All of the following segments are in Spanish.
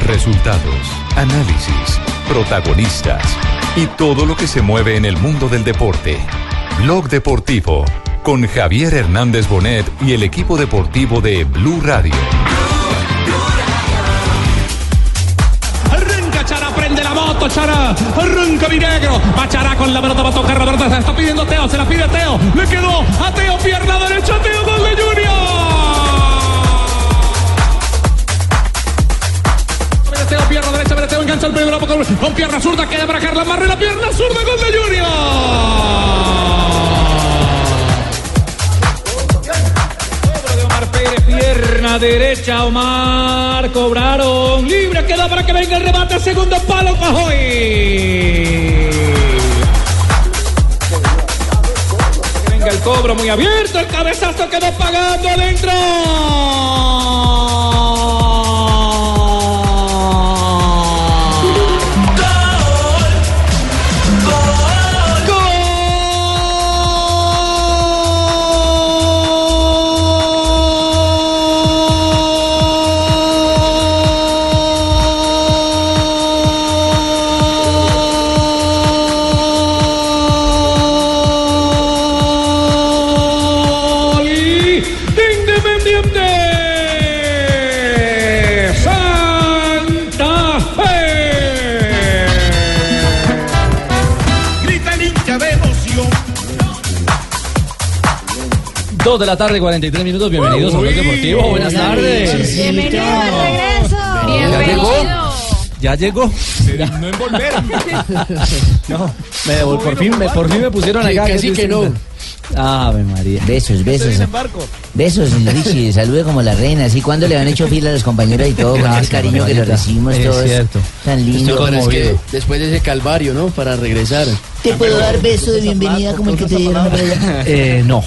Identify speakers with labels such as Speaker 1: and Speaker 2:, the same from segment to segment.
Speaker 1: Resultados, análisis, protagonistas y todo lo que se mueve en el mundo del deporte. Blog Deportivo con Javier Hernández Bonet y el equipo deportivo de Blue Radio.
Speaker 2: Chara. Arranca mi negro. Va con la pelota, va a tocar pelota. Se está pidiendo Teo, se la pide Teo. Le quedó a Teo, pierna derecha, Teo, gol de Junior. Teo, pierna derecha, Teo engancha el primero con, con pierna zurda, queda para Carla Marre, la pierna zurda, gol de Junior. Pierna derecha, Omar. Cobraron. Libre queda para que venga el remate. Segundo palo, Pajoy. Venga el cobro muy abierto. El cabezazo quedó pagando adentro. Independiente
Speaker 3: 2 de
Speaker 4: la tarde, 43 minutos. Bienvenidos a Blog Deportivo. Buenas tardes.
Speaker 5: Bienvenido al regreso. Bienvenido.
Speaker 4: Ya llegó. Ya.
Speaker 2: No envolver.
Speaker 4: no, me no, por, fin, me, por fin me pusieron acá.
Speaker 6: Que, sí que no.
Speaker 4: Ave María.
Speaker 6: Besos, besos. Besos, Richie. Salude como la reina. Así cuando le han hecho fila a los compañeros y todo, con
Speaker 4: el
Speaker 6: cariño que
Speaker 4: le
Speaker 6: recibimos
Speaker 4: es
Speaker 6: todos.
Speaker 4: Cierto.
Speaker 6: Tan lindo. Es
Speaker 7: después de ese calvario, ¿no? Para regresar.
Speaker 6: ¿Te puedo dar beso de bienvenida como el que te dieron?
Speaker 4: Eh, no,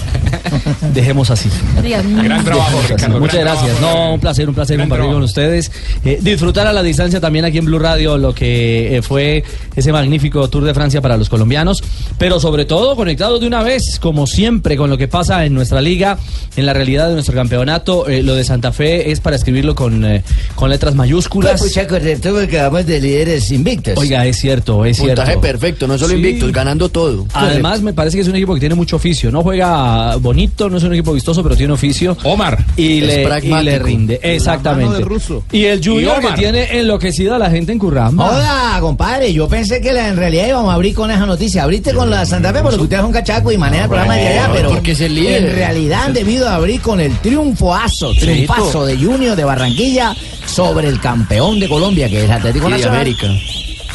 Speaker 4: dejemos así.
Speaker 2: Gran trabajo. Ricardo.
Speaker 4: Muchas gracias. No, un placer, un placer compartir con ustedes. Eh, disfrutar a la distancia también aquí en Blue Radio lo que eh, fue ese magnífico Tour de Francia para los colombianos, pero sobre todo conectados de una vez, como siempre, con lo que pasa en nuestra liga, en la realidad de nuestro campeonato. Eh, lo de Santa Fe es para escribirlo con, eh, con letras mayúsculas.
Speaker 6: Pues, pucha, correcto, porque vamos de líderes invictos.
Speaker 4: Oiga, es cierto, es cierto.
Speaker 7: Puntaje perfecto, no solo
Speaker 4: Sí.
Speaker 7: Ganando todo.
Speaker 4: Además, me parece que es un equipo que tiene mucho oficio. No juega bonito, no es un equipo vistoso, pero tiene oficio.
Speaker 2: Omar.
Speaker 4: Y
Speaker 7: Es
Speaker 4: le, y
Speaker 7: pragmático.
Speaker 4: le rinde. Exactamente. Y el Junior
Speaker 2: Y
Speaker 4: que tiene enloquecida a la gente en Curramba.
Speaker 6: Hola, compadre. Yo pensé que la- en realidad íbamos a abrir con esa noticia. Abriste con la Santa Fe porque usted es un cachaco y maneja el programa de allá, pero
Speaker 7: porque es el líder.
Speaker 6: en realidad han debido abrir con el triunfoazo, triunfazo de Junior de Barranquilla sobre el campeón de Colombia, que es Atlético Nacional.
Speaker 7: América.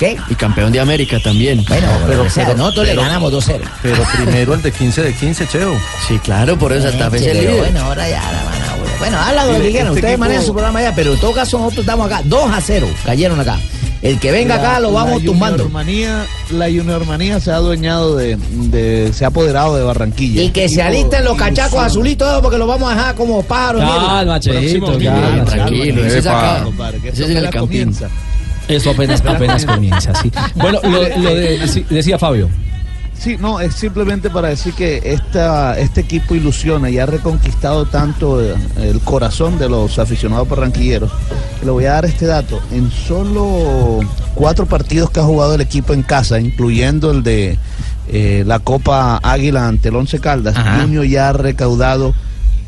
Speaker 6: ¿Qué?
Speaker 7: Y campeón de América también.
Speaker 6: Bueno, pero, pero nosotros le ganamos 2-0.
Speaker 8: Pero primero el de 15 de 15, Cheo.
Speaker 7: Sí, claro, por eso Fe es el
Speaker 6: bueno, ahora ya la van a volver. Bueno, habla lo que quieran.
Speaker 8: este
Speaker 6: Ustedes
Speaker 8: equipo-
Speaker 6: manejan su programa allá, pero en todo caso nosotros estamos acá. 2 a 0. Cayeron acá. El que venga acá lo vamos tumbando.
Speaker 8: Juniormanía, la juniormanía se ha adueñado de, de- se ha apoderado de Barranquilla.
Speaker 6: Y que se alisten los cachacos azulitos porque los vamos a dejar como pájaros.
Speaker 4: Calma, Cheito, calma,
Speaker 7: tranquilo, ese es el Campín.
Speaker 8: comienza.
Speaker 4: Eso apenas, apenas comienza, sí. Bueno, lo, lo de- decí- decía Fabio.
Speaker 8: Sí, no, es simplemente para decir que esta, este equipo ilusiona y ha reconquistado tanto el corazón de los aficionados barranquilleros. que Le voy a dar este dato. En solo cuatro partidos que ha jugado el equipo en casa, incluyendo el de eh, la Copa Águila ante el Once Caldas. Junior ya ha recaudado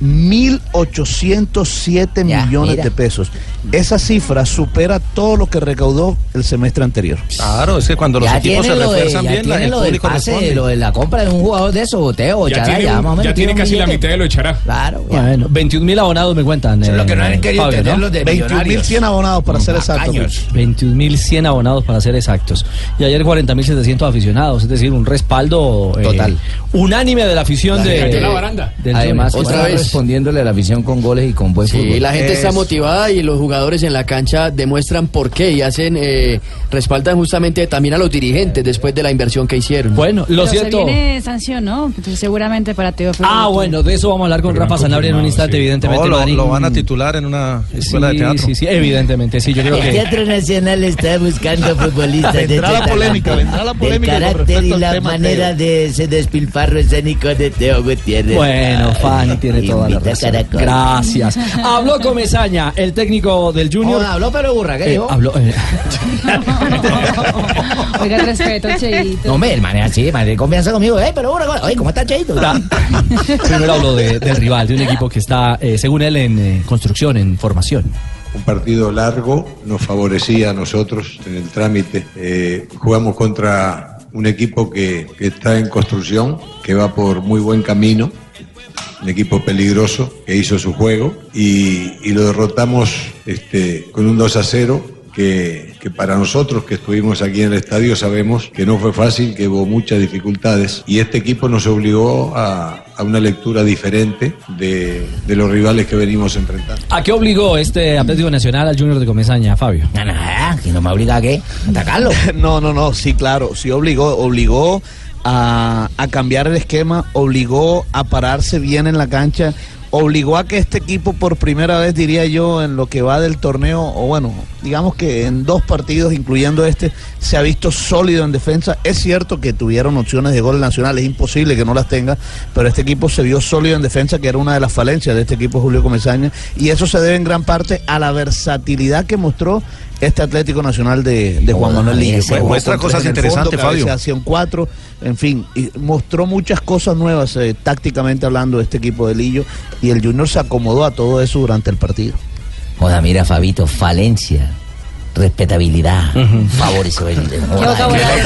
Speaker 8: 1.807
Speaker 6: Ya,
Speaker 8: millones
Speaker 6: mira.
Speaker 8: de pesos. Esa cifra supera todo lo que recaudó el semestre anterior.
Speaker 9: Claro, es que cuando los
Speaker 6: Ya
Speaker 9: equipos se
Speaker 6: tiene lo de,
Speaker 9: refuerzan
Speaker 6: ya
Speaker 9: bien, la,
Speaker 6: tiene
Speaker 9: el
Speaker 6: lo del
Speaker 9: público
Speaker 6: pase,
Speaker 9: responde.
Speaker 6: lo de la compra de un jugador de esos, Boteo,
Speaker 2: Ya
Speaker 6: Chará,
Speaker 2: tiene,
Speaker 6: ya
Speaker 2: un- ya tiene casi la mitad de lo echará.
Speaker 6: Claro, ya.
Speaker 4: Bueno, 21 mil abonados me cuentan.
Speaker 6: Eso es lo que no
Speaker 4: eh,
Speaker 6: han querido
Speaker 4: Fabio,
Speaker 6: entender
Speaker 4: ¿no?
Speaker 6: los de
Speaker 8: 21.100 abonados para ser exactos.
Speaker 6: Tacaños.
Speaker 4: 21.100 abonados para ser exactos. Y ayer 40.700 aficionados, es decir, un respaldo eh,
Speaker 6: Total.
Speaker 4: unánime de la afición de,
Speaker 2: cayó la baranda.
Speaker 7: Además, otra vez.
Speaker 6: Respondiéndole a la afición con goles y con buen
Speaker 7: Sí,
Speaker 6: fútbol.
Speaker 7: la gente está
Speaker 8: Es-
Speaker 7: motivada y los jugadores en la cancha demuestran por qué y hacen, eh, respaldan justamente también a los dirigentes después de la inversión que hicieron.
Speaker 4: Bueno, lo
Speaker 5: Pero
Speaker 4: cierto.
Speaker 5: Se viene sanción, ¿no? Entonces, seguramente para Teófilo.
Speaker 4: Ah, bueno, de eso vamos a hablar con Rafa Sanabria en un instante, evidentemente.
Speaker 9: No, lo,
Speaker 4: Marín.
Speaker 9: lo van a titular en una escuela
Speaker 4: Sí,
Speaker 9: de teatro.
Speaker 4: sí, sí, evidentemente, sí, yo creo
Speaker 6: El. Teatro Nacional está buscando futbolistas de
Speaker 8: Vendrá la polémica, vendrá la polémica con
Speaker 6: carácter y la manera
Speaker 8: Teo.
Speaker 6: de ese despilfarro escénico de Teo Gutiérrez.
Speaker 4: Bueno, Fanny tiene toda la
Speaker 6: invita
Speaker 4: razón.
Speaker 6: Caracol.
Speaker 4: Gracias. Habló Comesaña, el técnico del Junior.
Speaker 6: Habló pero burra, ¿qué
Speaker 4: Eh,
Speaker 6: dijo?
Speaker 4: habló, eh,
Speaker 5: Oiga, respeto, Cheito.
Speaker 6: No, hombre, el man es así, man, de confianza conmigo. Eh, pero burra, oye, ¿cómo está Cheito?
Speaker 4: primero habló de- del rival, de un equipo que está, eh, según él, en eh, construcción, en formación.
Speaker 10: Un partido largo nos favorecía a nosotros en el trámite. Eh, jugamos contra un equipo que, que está en construcción, que va por muy buen camino, un equipo peligroso que hizo su juego y, y lo derrotamos este, con un 2 a 0 que, que para nosotros que estuvimos aquí en el estadio sabemos que no fue fácil, que hubo muchas dificultades y este equipo nos obligó a, a una lectura diferente de, de los rivales que venimos enfrentando.
Speaker 4: ¿A qué obligó este Atlético Nacional al Junior de Comesaña, Fabio?
Speaker 6: No, no, que no me obliga a qué, a atacarlo.
Speaker 8: No, no, no, sí, claro, sí obligó, obligó a, cambiar el esquema, obligó a pararse bien en la cancha, obligó a que este equipo por primera vez, diría yo, en lo que va del torneo, o bueno, digamos que en dos partidos, incluyendo este, se ha visto sólido en defensa. Es cierto que tuvieron opciones de gol nacional, es imposible que no las tenga, pero este equipo se vio sólido en defensa, que era una de las falencias de este equipo Julio Comesaña, y eso se debe en gran parte a la versatilidad que mostró este Atlético Nacional de, de Juan Manuel Lillo. Jugó
Speaker 9: muestra cosas interesantes, Fabio.
Speaker 8: cabeceación cuatro, en fin, y mostró muchas cosas nuevas eh, tácticamente hablando de este equipo de Lillo y el Junior se acomodó a todo eso durante el partido.
Speaker 6: Joda, mira, Fabito, falencia, respetabilidad, favoreció el.
Speaker 5: ¿Qué vocabulario?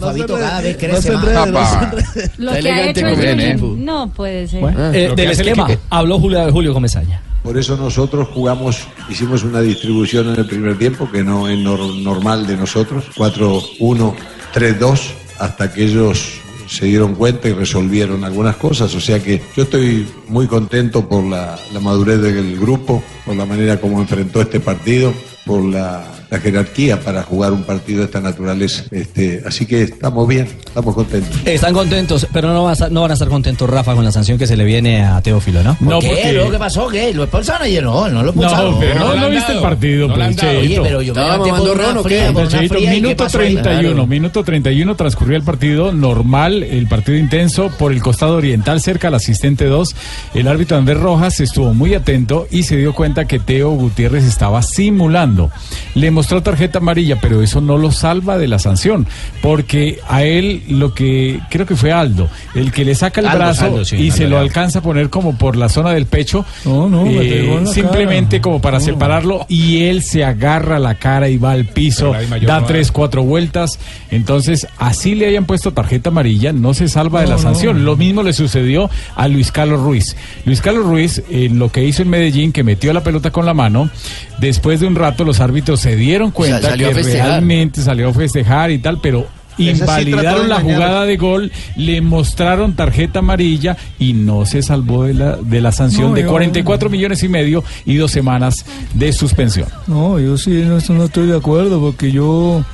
Speaker 6: Fabito cada vez crece
Speaker 8: No
Speaker 6: más.
Speaker 8: enrede.
Speaker 5: Lo que ha
Speaker 7: elegante
Speaker 5: hecho Junior
Speaker 7: equipo.
Speaker 5: no puede ser.
Speaker 4: Eh,
Speaker 9: lo que
Speaker 4: del esquema, habló Julio, Julio Comesaña.
Speaker 10: Por eso nosotros jugamos, hicimos una distribución en el primer tiempo que no es nor- normal de nosotros, 4-1, 3-2, hasta que ellos se dieron cuenta y resolvieron algunas cosas. O sea que yo estoy muy contento por la, la madurez del grupo, por la manera como enfrentó este partido, por la, la jerarquía para jugar un partido de esta naturaleza. Este, así que estamos bien, estamos contentos.
Speaker 4: Están contentos, pero no van, a estar, no van a estar contentos, Rafa, con la sanción que se le viene a Teófilo, ¿no?
Speaker 6: ¿Por qué? ¿Luego qué pasó? ¿Qué? ¿Lo expulsaron ayer? No, no lo expulsaron.
Speaker 11: No, pero no, no viste el partido, pues,
Speaker 6: Oye, pero yo me
Speaker 7: Estaba
Speaker 6: levanté por
Speaker 7: mamando
Speaker 6: una
Speaker 7: ron, ¿o qué?
Speaker 6: fría, por una
Speaker 11: Cheito,
Speaker 6: fría, ¿y qué
Speaker 11: minuto
Speaker 6: pasó ahí?
Speaker 11: 31,
Speaker 7: Claro.
Speaker 11: minuto 31 transcurrió el partido normal, el partido intenso por el costado oriental cerca al asistente 2. El árbitro Andrés Rojas estuvo muy atento y se dio cuenta que Teo Gutiérrez estaba simulando. Le mostró tarjeta amarilla, pero eso no lo salva de la sanción, porque a él lo que creo que fue Aldo, el que le saca el
Speaker 4: Aldo,
Speaker 11: brazo
Speaker 4: Aldo, sí,
Speaker 11: y
Speaker 4: Aldo
Speaker 11: se lo alcanza a poner como por la zona del pecho,
Speaker 12: No, no, me
Speaker 11: eh,
Speaker 12: pegó en la
Speaker 11: simplemente
Speaker 12: cara.
Speaker 11: como para
Speaker 12: No.
Speaker 11: separarlo y él se agarra la cara y va al piso, da
Speaker 12: no
Speaker 11: tres, cuatro vueltas. Entonces, así le hayan puesto tarjeta amarilla, no se salva de la sanción.
Speaker 12: no.
Speaker 11: Lo mismo le sucedió a Luis Carlos Ruiz. Luis Carlos Ruiz, en lo que hizo en Medellín, que metió la pelota con la mano, después de un rato los árbitros se dieron cuenta que realmente salió a festejar y tal, pero
Speaker 8: sí
Speaker 11: invalidaron la jugada de gol, le mostraron tarjeta amarilla y no se salvó de la, de la sanción
Speaker 12: No,
Speaker 11: de
Speaker 12: yo-
Speaker 11: 44 millones y medio y dos semanas de suspensión.
Speaker 12: No, yo sí no, no estoy de acuerdo porque yo.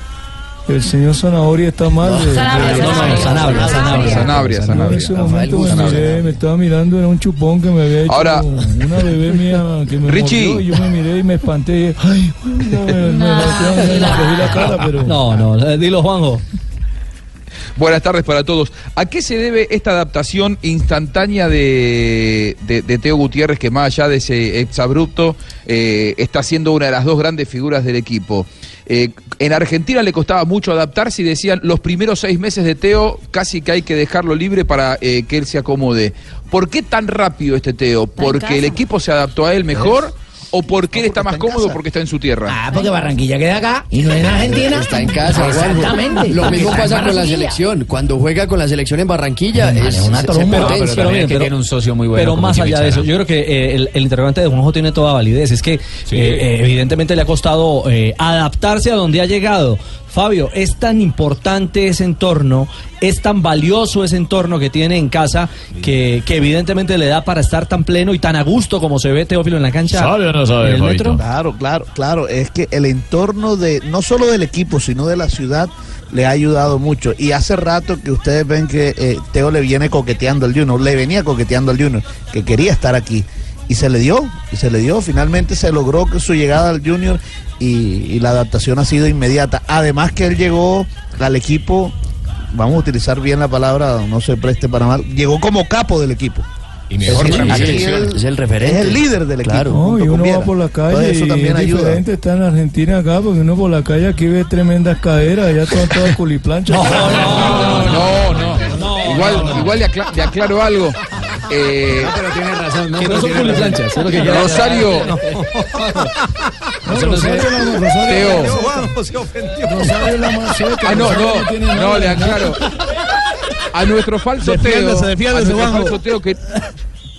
Speaker 12: El señor Zanahoria está mal. de-
Speaker 5: Sanabria,
Speaker 4: No, no, Sanabria, Sanabria.
Speaker 13: Sanabria,
Speaker 12: No, en ese momento me, miré, me estaba mirando, era un chupón que me había hecho
Speaker 13: Ahora-
Speaker 12: una bebé mía que me
Speaker 13: Richie.
Speaker 12: mordió y yo me miré y me espanté. Ay, no, me, me, cogí la cara, pero...
Speaker 4: No, no, eh, dilo, Juanjo.
Speaker 13: Buenas tardes para todos. ¿A qué se debe esta adaptación instantánea de, de- de Teo Gutiérrez, que más allá de ese exabrupto, eh, está siendo una de las dos grandes figuras del equipo? Eh, en Argentina le costaba mucho adaptarse y decían los primeros seis meses de Teo casi que hay que dejarlo libre para eh, que él se acomode. ¿Por qué tan rápido este Teo? ¿Porque el equipo se adaptó a él mejor o porque él está más cómodo porque está en su tierra?
Speaker 6: Ah, porque Barranquilla queda acá y no en Argentina.
Speaker 7: Está en casa.
Speaker 6: Exactamente.
Speaker 7: Lo mismo pasa con la selección. Cuando juega con la selección en Barranquilla, es,
Speaker 6: una
Speaker 7: se- se
Speaker 6: tromba.
Speaker 7: potencia.
Speaker 4: Pero, pero miren, pero- Pero más allá de eso, yo creo que eh, el, el interrogante de Juanjo tiene toda validez. Es que eh, eh, evidentemente le ha costado eh, adaptarse a donde ha llegado. Fabio, es tan importante ese entorno, es tan valioso ese entorno que tiene en casa que, que evidentemente le da para estar tan pleno y tan a gusto como se ve Teófilo en la cancha.
Speaker 8: ¿Sabe
Speaker 4: en el metro?
Speaker 8: Claro, claro, claro. Es que el entorno de, no solo del equipo, sino de la ciudad, le ha ayudado mucho. Y hace rato que ustedes ven que eh, Teo le viene coqueteando al Junior, le venía coqueteando al Junior, que quería estar aquí. Y se le dio, y se le dio. Finalmente se logró que su llegada al Junior y, y la adaptación ha sido inmediata. Además que él llegó al equipo, vamos a utilizar bien la palabra, no se preste para mal, llegó como capo del equipo.
Speaker 7: Y mejor
Speaker 8: Es
Speaker 7: para
Speaker 8: él-
Speaker 7: Es el referente.
Speaker 8: Es el líder del equipo.
Speaker 7: Claro.
Speaker 12: No,
Speaker 8: junto
Speaker 12: y uno va por la calle
Speaker 8: eso
Speaker 12: y
Speaker 8: también
Speaker 12: es
Speaker 8: ayuda.
Speaker 12: diferente, está en Argentina acá, porque uno por la calle aquí ve tremendas caderas, allá todas todas culiplanchas.
Speaker 13: No, no. Igual, igual le, acla- le aclaro algo. Eh,
Speaker 4: pero tiene razón,
Speaker 13: no,
Speaker 4: que no son culiplanchas, es
Speaker 13: Rosario.
Speaker 12: No, Rosario, no, Rosario,
Speaker 13: Teo.
Speaker 12: Rosario es la más seca,
Speaker 13: Ah, no,
Speaker 12: Rosario
Speaker 13: no,
Speaker 12: tiene
Speaker 13: no,
Speaker 12: nada.
Speaker 13: le aclaro. A nuestro falso
Speaker 8: Defiéndese,
Speaker 13: Teo,
Speaker 8: defiéndese,
Speaker 13: a nuestro
Speaker 8: Juanjo.
Speaker 13: falso Teo que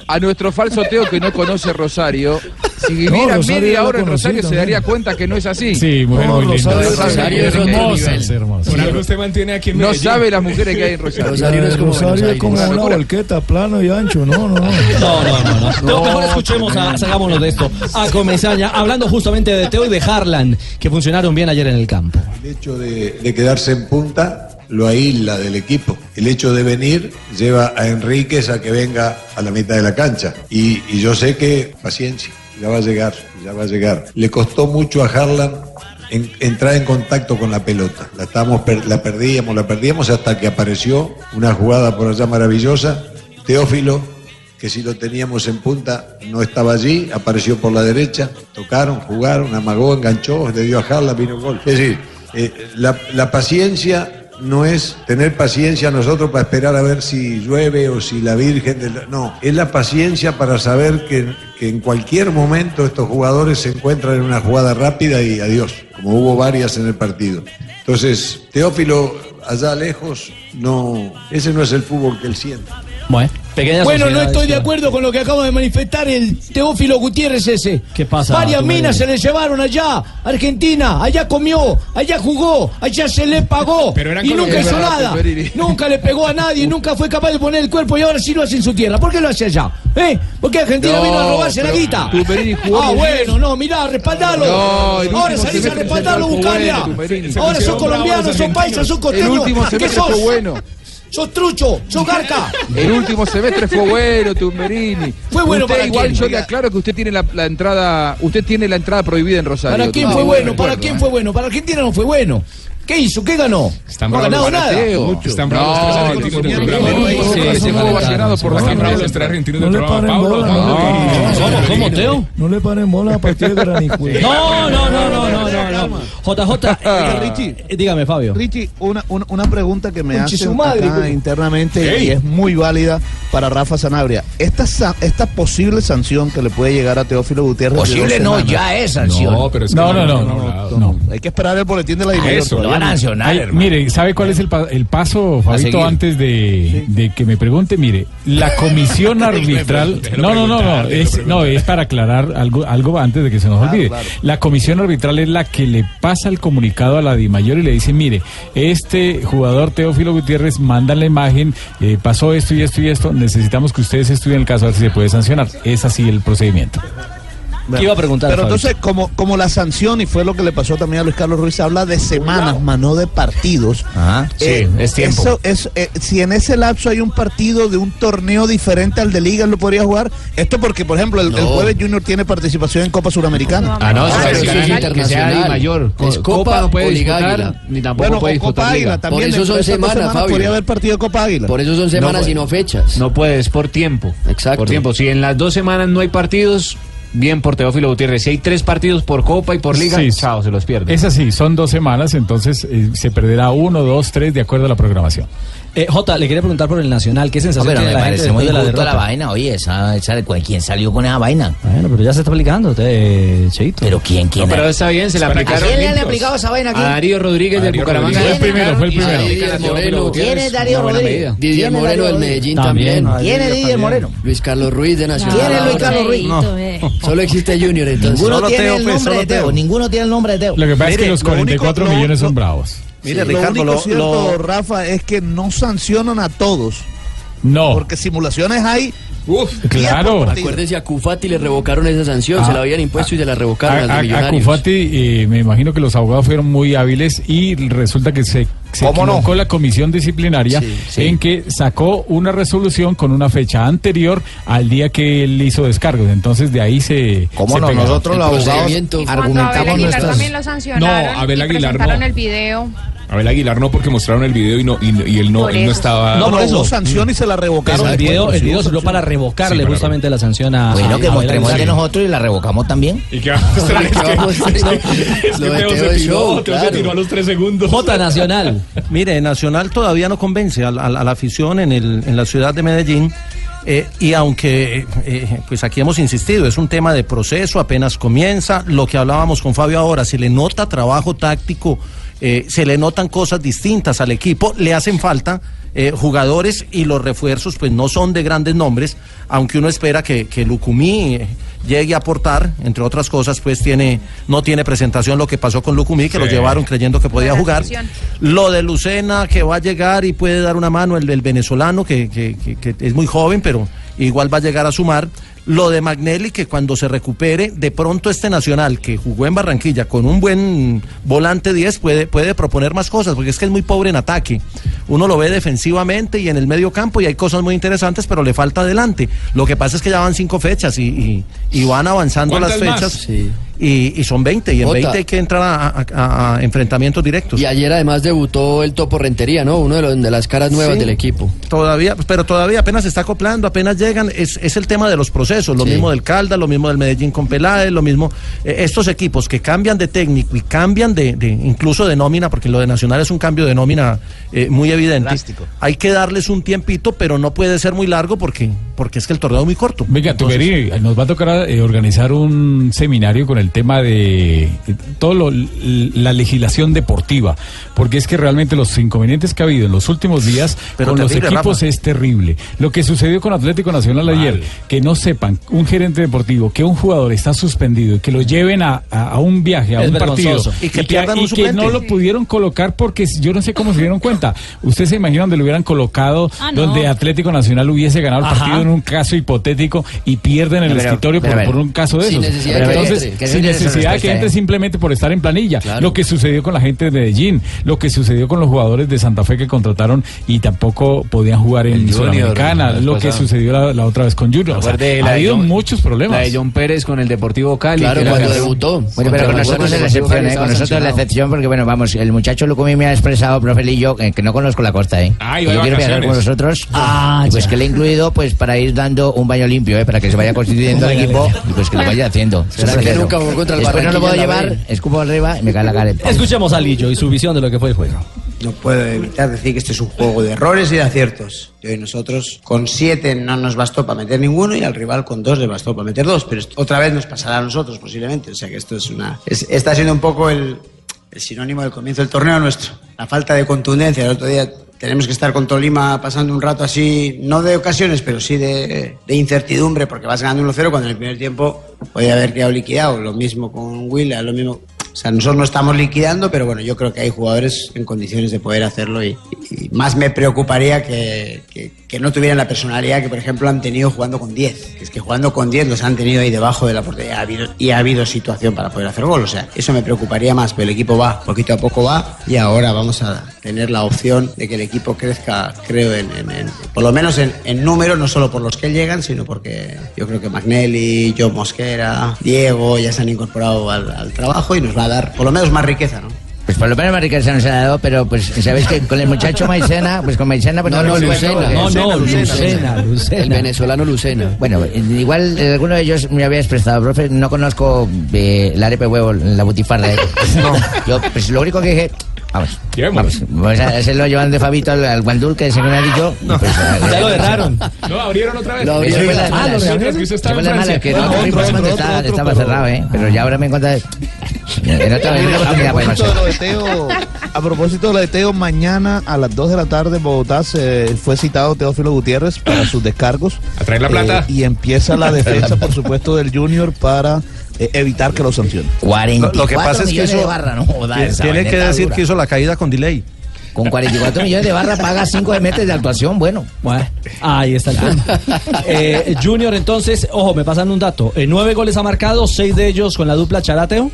Speaker 13: a nuestro falso Teo que no conoce Rosario, si viviera
Speaker 12: Rosario
Speaker 13: media hora en Rosario se daría cuenta que no es así.
Speaker 11: Sí, mujer
Speaker 12: No,
Speaker 11: muy linda.
Speaker 12: Rosario-
Speaker 7: Rosario es
Speaker 11: hermosa, es hermosa.
Speaker 14: Por algo usted mantiene aquí en
Speaker 13: No
Speaker 14: Medellín.
Speaker 13: sabe las mujeres que hay en Rosario.
Speaker 7: Rosario no es como
Speaker 12: Rosario es como una volqueta, plano y ancho, no, no.
Speaker 4: No, no, no, no. No, mejor escuchemos, a, sacámonos de esto. A Comesaña, hablando justamente de Teo y de Harlan, que funcionaron bien ayer en el campo.
Speaker 10: El hecho de, de quedarse en punta lo aísla del equipo. El hecho de venir lleva a Enríquez a que venga a la mitad de la cancha. Y, y yo sé que, paciencia, ya va a llegar, ya va a llegar. Le costó mucho a Harlan en- entrar en contacto con la pelota. La, estábamos la perdíamos, la perdíamos hasta que apareció una jugada por allá maravillosa. Teófilo, que si lo teníamos en punta no estaba allí, apareció por la derecha, tocaron, jugaron, amagó, enganchó, le dio a Harlan, vino gol. Es decir, eh, la paciencia no es tener paciencia nosotros para esperar a ver si llueve o si la Virgen... del- no, es la paciencia para saber que, que en cualquier momento estos jugadores se encuentran en una jugada rápida y adiós, como hubo varias en el partido. Entonces, Teófilo, allá lejos, no, ese no es el fútbol que él siente.
Speaker 4: Bueno, pequeñas
Speaker 14: Bueno, no estoy de acuerdo con lo que acaba de manifestar el Teófilo Gutiérrez ese.
Speaker 4: ¿Qué pasa,
Speaker 14: Varias minas se le llevaron allá, Argentina, allá comió, allá jugó, allá se le pagó Pero y nunca hizo nada. Nunca le pegó a nadie, nunca fue capaz de poner el cuerpo y ahora sí lo hace en su tierra. ¿Por qué lo hace allá? ¿Eh? ¿Por qué Argentina
Speaker 13: No,
Speaker 14: vino a robarse la guita? Ah, bueno, no, mirá, respaldalo.
Speaker 13: No,
Speaker 14: ahora salís a respaldarlo.
Speaker 13: Se
Speaker 14: Ahora sos colombianos, sos paisas, sos
Speaker 13: El
Speaker 14: costeños.
Speaker 13: último
Speaker 14: ¿Qué sos?
Speaker 13: bueno.
Speaker 14: Sos trucho, sos garca.
Speaker 13: El último semestre fue bueno, Tumberini.
Speaker 14: Fue bueno
Speaker 13: usted
Speaker 14: para
Speaker 13: igual
Speaker 14: quién,
Speaker 13: yo le aclaro que usted tiene la, la entrada, usted tiene la entrada prohibida en Rosario.
Speaker 14: ¿Para quién fue
Speaker 13: no
Speaker 14: bueno? ¿Para quién
Speaker 13: ¿eh?
Speaker 14: fue bueno? Para Argentina no fue bueno. ¿Qué hizo? ¿Qué ganó? Están no ha ganado nada. Están bravos los tres argentinos del sí,
Speaker 13: estuvo
Speaker 14: sí,
Speaker 13: vacionado por la
Speaker 14: Están
Speaker 13: gente.
Speaker 14: bravos los tres argentinos
Speaker 12: No
Speaker 14: del
Speaker 12: le
Speaker 14: programa.
Speaker 12: paren
Speaker 14: Pablo,
Speaker 4: ¿Cómo, Teo?
Speaker 12: No le paren bola a partir de granicudo.
Speaker 4: No, no, no, no, no, no. JJ, eh,
Speaker 8: Richie.
Speaker 4: eh, dígame, Fabio.
Speaker 8: Richie, una, una, una pregunta que me
Speaker 14: güey.
Speaker 8: internamente y es muy válida para Rafa Sanabria. Esta, esta posible sanción que le puede llegar a Teófilo Gutiérrez.
Speaker 6: Posible no,
Speaker 8: semanas.
Speaker 6: ya es sanción.
Speaker 14: No, pero es que
Speaker 11: No, no, no,
Speaker 8: No,
Speaker 11: no, no.
Speaker 8: Hay que esperar el boletín de la todavía
Speaker 6: Lo van a sancionar,
Speaker 11: mire, ¿sabe cuál es el, pa- el paso. Fabito, antes de, de que me pregunte? Mire, la comisión arbitral... No, no, no, no, es, no, es para aclarar algo, algo antes de que se nos
Speaker 8: Claro,
Speaker 11: olvide.
Speaker 8: claro.
Speaker 11: La comisión arbitral es la que le pasa el comunicado a la DIMAYOR y le dice, mire, este jugador Teófilo Gutiérrez manda la imagen, eh, pasó esto y esto y esto, necesitamos que ustedes estudien el caso a ver si se puede sancionar. Es así el procedimiento.
Speaker 4: ¿Qué iba a preguntar,
Speaker 8: Pero
Speaker 4: Fabio?
Speaker 8: entonces, como, como la sanción, y fue lo que le pasó también a Luis Carlos Ruiz, habla de semanas, más no de partidos.
Speaker 6: Ajá, sí, es tiempo.
Speaker 8: eso es, eh, si en ese lapso hay un partido de un torneo diferente al de Liga, él lo podría jugar. Esto porque, por ejemplo, el, jueves Junior tiene participación en Copa Suramericana.
Speaker 7: Ah, no, eso
Speaker 8: Ah,
Speaker 7: es
Speaker 8: sí,
Speaker 7: internacional.
Speaker 8: que sea
Speaker 7: Di
Speaker 15: mayor.
Speaker 7: Es
Speaker 15: Copa
Speaker 7: Copa
Speaker 15: no puede disputar,
Speaker 7: Águila.
Speaker 15: ni tampoco
Speaker 8: Bueno,
Speaker 15: puede
Speaker 8: o Copa
Speaker 15: disputar
Speaker 8: Águila también.
Speaker 7: Por eso son semanas, Fabio.
Speaker 8: Podría haber partido de Copa Águila.
Speaker 7: Por eso son semanas y no fechas.
Speaker 15: No puede, es por tiempo.
Speaker 7: Exacto.
Speaker 15: Por tiempo. Si en las dos semanas no hay partidos, bien por Teófilo Gutiérrez. Si hay tres partidos por Copa y por Liga,
Speaker 11: Sí.
Speaker 15: chao, se los pierde.
Speaker 11: Es así, son dos semanas, entonces eh, se perderá uno, dos, tres, de acuerdo a la programación.
Speaker 4: Eh, Jota, le quería preguntar por el Nacional. ¿Qué
Speaker 6: No,
Speaker 4: sensación
Speaker 6: pero
Speaker 4: tiene
Speaker 6: me
Speaker 4: la gente
Speaker 6: parece muy
Speaker 4: después de la
Speaker 6: justo la,
Speaker 4: derrota?
Speaker 6: vaina, oye, esa, esa, ¿quién salió con esa vaina?
Speaker 4: Bueno, pero ya se está aplicando, te, Cheito.
Speaker 6: Pero quién, quién.
Speaker 15: No, pero está bien, se le
Speaker 6: ¿A
Speaker 15: aplicaron.
Speaker 6: quién le han aplicado esa vaina aquí?
Speaker 15: A Darío Rodríguez del Bucaramanga.
Speaker 11: Fue el primero, fue el primero.
Speaker 15: Didier Moreno.
Speaker 6: ¿Quién es Darío Rodríguez?
Speaker 7: Didier
Speaker 6: ¿Quién es
Speaker 7: Moreno
Speaker 6: Darío
Speaker 7: del? Medellín
Speaker 4: También.
Speaker 6: ¿Quién es Didier Moreno?
Speaker 7: Luis Carlos Ruiz de Nacional.
Speaker 6: ¿Quién es Luis Carlos Ruiz?
Speaker 5: Eh.
Speaker 7: Solo existe Junior entonces.
Speaker 6: Ninguno tiene el
Speaker 9: pues,
Speaker 6: nombre de Teo. Ninguno tiene el nombre de Teo.
Speaker 11: Lo que pasa es que los
Speaker 8: lo único-
Speaker 11: 44
Speaker 8: lo-
Speaker 11: millones
Speaker 8: lo-
Speaker 11: son bravos.
Speaker 8: Lo
Speaker 9: Mire, Ricardo,
Speaker 8: único
Speaker 9: lo,
Speaker 8: cierto,
Speaker 9: lo-
Speaker 8: Rafa, es que no sancionan a todos.
Speaker 11: No.
Speaker 8: Porque simulaciones hay.
Speaker 11: Claro.
Speaker 7: Acuérdense, a Cufati le revocaron esa sanción,
Speaker 11: Ah,
Speaker 7: se la habían impuesto y se la revocaron
Speaker 11: A, a- a. Cufati, eh, me imagino que los abogados fueron muy hábiles y resulta que se, se la comisión disciplinaria
Speaker 7: Sí, sí.
Speaker 11: en que sacó una resolución con una fecha anterior al día que él hizo descargos. Entonces de ahí se.
Speaker 6: ¿Cómo
Speaker 11: se
Speaker 6: no? Nosotros los abogados argumentamos
Speaker 16: Aguilar
Speaker 6: nuestras...
Speaker 16: también lo sancionaron
Speaker 17: No, Abel
Speaker 16: y
Speaker 17: Aguilar
Speaker 16: presentaron
Speaker 17: no.
Speaker 16: el video.
Speaker 17: Abel Aguilar no, porque mostraron el video y, no, y, y él, no,
Speaker 16: Por
Speaker 17: él no estaba...
Speaker 4: No, por
Speaker 8: No,
Speaker 4: eso.
Speaker 8: hubo sanción y se la revocaron.
Speaker 4: El video, el video sirvió para revocarle
Speaker 17: Sí, para
Speaker 4: justamente la sanción a.
Speaker 6: Bueno, que
Speaker 4: a
Speaker 6: mostremos
Speaker 4: Abel
Speaker 6: de
Speaker 4: Aguilar.
Speaker 6: nosotros y la revocamos también.
Speaker 17: ¿Y qué va a tiró, a los tres segundos.
Speaker 4: Jota Nacional.
Speaker 9: Mire, Nacional todavía no convence a, la- a la afición en, el, en la ciudad de Medellín. eh, y aunque, eh, pues aquí hemos insistido, es un tema de proceso, apenas comienza. Lo que hablábamos con Fabio ahora, se le nota trabajo táctico, eh, se le notan cosas distintas al equipo, le hacen falta eh, jugadores y los refuerzos, pues no son de grandes nombres, aunque uno espera que, que Lucumí eh, llegue a aportar, entre otras cosas, pues tiene, no tiene presentación lo que pasó con Lucumí, que lo llevaron creyendo que podía jugar. Lo de Lucena, que va a llegar y puede dar una mano, el del venezolano, que, que- que- que es muy joven, pero igual va a llegar a sumar. Lo de Magnelli, que cuando se recupere, de pronto este Nacional, que jugó en Barranquilla con un buen volante 10, puede, puede proponer más cosas, porque es que es muy pobre en ataque. Uno lo ve defensivamente y en el medio campo y hay cosas muy interesantes, pero le falta adelante. Lo que pasa es que ya van cinco fechas y, y- y van avanzando las fechas.
Speaker 7: Sí.
Speaker 9: Y, y son 20, y en
Speaker 7: Jota.
Speaker 9: 20 hay que entrar a, a- a- a enfrentamientos directos.
Speaker 7: Y ayer además debutó el Topo Rentería, ¿no? Uno de, los, de las caras nuevas
Speaker 9: Sí.
Speaker 7: del equipo.
Speaker 9: Todavía, pero todavía apenas se está acoplando, apenas llegan. Es, es el tema de los procesos, lo
Speaker 7: Sí.
Speaker 9: mismo del Caldas, lo mismo del Medellín con Peláez, lo mismo. eh, estos equipos que cambian de técnico y cambian de, de- incluso de nómina, porque lo de Nacional es un cambio de nómina eh, muy evidente. Hay que darles un tiempito, pero no puede ser muy largo porque, porque es que el torneo es muy corto.
Speaker 11: Venga, Tuberi, nos va a tocar eh, organizar un seminario con el tema de eh, todo lo- la legislación deportiva, porque es que realmente los inconvenientes que ha habido en los últimos días
Speaker 9: Pero
Speaker 11: con los equipos
Speaker 9: Rafa.
Speaker 11: es terrible. Lo que sucedió con Atlético Nacional ayer, que no sepan un gerente deportivo que un jugador está suspendido y que lo lleven a, a- a un viaje, a
Speaker 4: Es
Speaker 11: un partido.
Speaker 9: Y que pierdan un
Speaker 11: y que no lo pudieron colocar porque yo no sé cómo se dieron cuenta. Ustedes se imaginan donde lo hubieran colocado,
Speaker 5: Ah, no.
Speaker 11: donde Atlético Nacional hubiese ganado el
Speaker 4: Ajá.
Speaker 11: partido en un caso hipotético y pierden el
Speaker 6: Pero,
Speaker 11: escritorio por,
Speaker 6: pero,
Speaker 11: por un caso de
Speaker 7: sin
Speaker 11: esos.
Speaker 7: necesidad de que
Speaker 11: Entonces,
Speaker 7: entre.
Speaker 6: Que
Speaker 11: sin necesidad de que entre
Speaker 6: ¿eh?
Speaker 11: simplemente por estar en planilla.
Speaker 7: Claro.
Speaker 11: Lo que sucedió con la gente de Medellín, lo que sucedió con los jugadores de Santa Fe que contrataron y tampoco podían jugar en
Speaker 15: El
Speaker 11: Sudamericana, lo que sucedió la, la otra vez con Junior. O sea, ha habido
Speaker 15: John-
Speaker 11: muchos problemas.
Speaker 15: La de John Pérez con el Deportivo Cali.
Speaker 7: Claro,
Speaker 15: que
Speaker 7: cuando debutó.
Speaker 6: Bueno, pero con
Speaker 7: el
Speaker 6: nosotros es la excepción, ¿eh? Con nosotros es la excepción, porque bueno, vamos, el muchacho Lucumí me ha expresado, profe Lillo, que, que no conozco la costa, ¿eh?
Speaker 17: Ah,
Speaker 6: Y yo quiero viajar con vosotros.
Speaker 4: Ah,
Speaker 6: y pues que le he incluido, pues para ir dando un baño limpio, ¿eh? Para que se vaya constituyendo el equipo y pues que lo vaya haciendo.
Speaker 7: ¿Será
Speaker 6: Eso
Speaker 7: que nunca jugó contra el
Speaker 6: Después no lo puedo llevar, escupo arriba y me cae la cara.
Speaker 4: Escuchemos a Lillo y su visión de lo que fue el juego.
Speaker 18: No puedo evitar decir que este es un juego de errores y de aciertos. Y hoy nosotros con siete no nos bastó para meter ninguno y al rival con dos le bastó para meter dos. Pero esto otra vez nos pasará a nosotros posiblemente. O sea que esto es una... es- está siendo un poco el, el sinónimo del comienzo del torneo nuestro. La falta de contundencia. El otro día tenemos que estar con Tolima pasando un rato así, no de ocasiones, pero sí de, incertidumbre porque vas ganando 1-0 cuando en el primer tiempo podía haber quedado liquidado. Lo mismo con Willa, lo mismo... O sea, nosotros no estamos liquidando, pero bueno, yo creo que hay jugadores en condiciones de poder hacerlo y, más me preocuparía que- que no tuvieran la personalidad que, por ejemplo, han tenido jugando con 10. Que es que jugando con 10 los han tenido ahí debajo de la portería y ha habido situación para poder hacer gol. O sea, eso me preocuparía más, pero el equipo va, poquito a poco va y ahora vamos a tener la opción de que el equipo crezca, creo, en, en- en- por lo menos en, en número, no solo por los que llegan, sino porque yo creo que Magnelli, John Mosquera, Diego ya se han incorporado al, al trabajo y nos va a dar por lo menos más riqueza, ¿no?
Speaker 6: Por lo menos riqueza nos ha dado, pero pues sabéis que con el muchacho Maicena, pues con Maicena pues
Speaker 7: No, no, Lucena. No, no,
Speaker 4: Lucena, Lucena.
Speaker 7: El venezolano Lucena.
Speaker 6: Bueno, igual eh, alguno de ellos me había expresado, profe, no conozco eh, la arepa de huevo, la butifarra. No, yo pues lo único que dije, Vamos.
Speaker 17: Llevémoslo.
Speaker 6: Vamos. Vamos a hacerlo llevando de Fabito al, al Guandul, que según ha dicho. y pues,
Speaker 4: Ya lo cerraron.
Speaker 17: No, abrieron otra vez.
Speaker 6: Lo abrieron.
Speaker 17: Eso fue la-
Speaker 6: Ah, fue mala, que no, no,
Speaker 17: otro,
Speaker 6: cuando
Speaker 17: otro,
Speaker 6: estaba,
Speaker 17: otro,
Speaker 6: estaba
Speaker 17: otro,
Speaker 6: cerrado, ¿eh? Pero ya ahora me encuentro. En otra vez,
Speaker 8: A propósito de lo de
Speaker 6: hacer.
Speaker 8: Teo, a propósito de lo de Teo, mañana a las 2 de la tarde en Bogotá se fue citado Teófilo Gutiérrez para sus descargos.
Speaker 17: A traer la plata.
Speaker 8: Eh, y empieza la defensa, por supuesto, del Junior para eh, evitar que lo sancionen.
Speaker 6: 44
Speaker 9: Lo, lo que pasa es que
Speaker 6: millones
Speaker 9: eso
Speaker 6: de barra, no
Speaker 9: tiene que decir
Speaker 6: dura.
Speaker 9: que hizo la caída con delay.
Speaker 6: Con 44 millones de barra paga 5 de meses de actuación, bueno.
Speaker 4: Bueno, ahí está el tema. Eh, Junior, entonces, ojo, me pasan un dato. Eh, nueve goles ha marcado, seis de ellos con la dupla Charateo.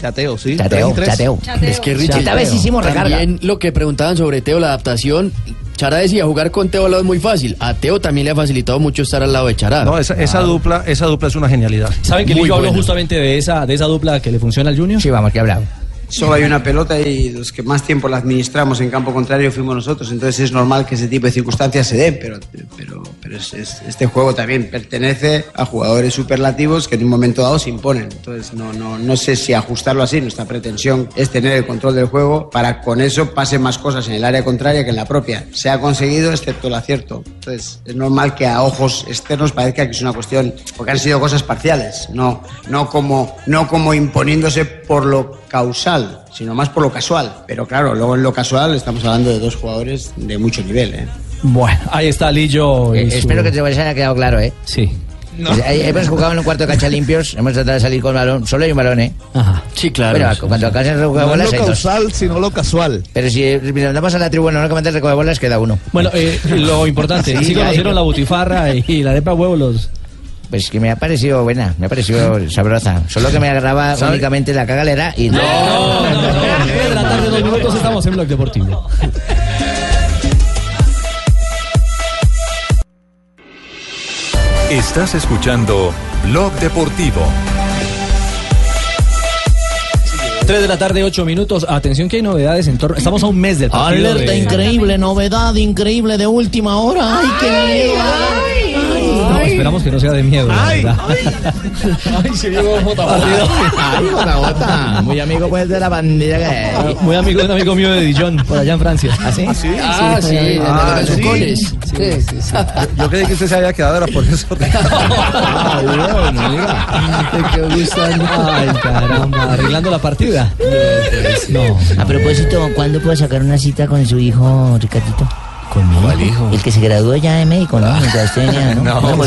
Speaker 8: Chateo, sí.
Speaker 6: Chateo,
Speaker 8: tres.
Speaker 6: chateo.
Speaker 7: Es que Richie,
Speaker 6: Esta vez hicimos recarga.
Speaker 7: también lo que preguntaban sobre Teo, la adaptación. Chara decía, jugar con Teo al lado es muy fácil. A Teo también le ha facilitado mucho estar al lado de Chara.
Speaker 9: No, esa, esa dupla, esa dupla es una genialidad.
Speaker 4: ¿Saben que habló
Speaker 7: buena.
Speaker 4: justamente de esa, de esa dupla que le funciona al Junior?
Speaker 6: Sí, vamos, que hablamos.
Speaker 18: Solo hay una pelota y los que más tiempo la administramos en campo contrario fuimos nosotros, entonces es normal que ese tipo de circunstancias se den, pero, pero, pero es- es- este juego también pertenece a jugadores superlativos que en un momento dado se imponen. Entonces no, no, no sé si ajustarlo así, nuestra pretensión es tener el control del juego para con eso pasen más cosas en el área contraria que en la propia. Se ha conseguido excepto el acierto. Entonces es normal que a ojos externos parezca que es una cuestión, porque han sido cosas parciales, no, no, como, no como imponiéndose por lo causal, sino más por lo casual. Pero claro, luego en lo casual estamos hablando de dos jugadores de mucho nivel. ¿eh?
Speaker 4: Bueno, ahí está Lillo. y
Speaker 6: Eh,
Speaker 4: su-
Speaker 6: espero que te haya quedado claro, ¿eh?
Speaker 4: Sí.
Speaker 6: Pues, eh, Hemos jugado en un cuarto de cancha limpios, hemos tratado de salir con balón, solo hay un balón, ¿eh?
Speaker 4: Ajá.
Speaker 7: Sí, claro.
Speaker 6: Bueno, cuando alcanzan el
Speaker 8: No
Speaker 6: recoge
Speaker 8: es
Speaker 6: bolas
Speaker 8: lo
Speaker 6: hay dos.
Speaker 8: causal, sino lo casual.
Speaker 6: Pero si eh, mandamos a la tribuna no que el recoge bolas, queda uno.
Speaker 4: Bueno, eh, lo importante, sí,
Speaker 6: Sí,
Speaker 4: conocieron la butifarra y la arepa huevo los...
Speaker 6: Pues que me ha parecido buena, me ha parecido sabrosa. Solo que me agarraba
Speaker 4: ¿Sabe?
Speaker 6: únicamente la cagalera y no.
Speaker 4: No, no, no. Tres de la tarde, dos minutos, estamos en Blog Deportivo.
Speaker 1: Estás escuchando Blog Deportivo.
Speaker 4: 3 de la tarde, 8 minutos. Atención que hay novedades en torno... Estamos a un mes del partido
Speaker 14: Alerta
Speaker 4: de-
Speaker 14: increíble, novedad increíble de última hora. ¡Ay, qué miedo!
Speaker 4: No, esperamos que no sea de miedo, la verdad.
Speaker 6: Ay, se llegó Ay, JJ. Muy amigo pues de la bandera que
Speaker 4: Muy amigo de un amigo mío de Dijon, por allá en Francia.
Speaker 6: ¿Ah, sí?
Speaker 7: Ah, sí, de los
Speaker 9: Ah, sí. Yo creí que usted se había quedado, era por eso.
Speaker 4: Ay, caramba, arreglando la partida. No,
Speaker 6: A propósito, ¿cuándo puedo sacar una cita con su hijo, Ricardito? ¿Con mi hijo? El que se graduó ya de médico, ¿no? Mientras usted venía, ¿no?
Speaker 4: No,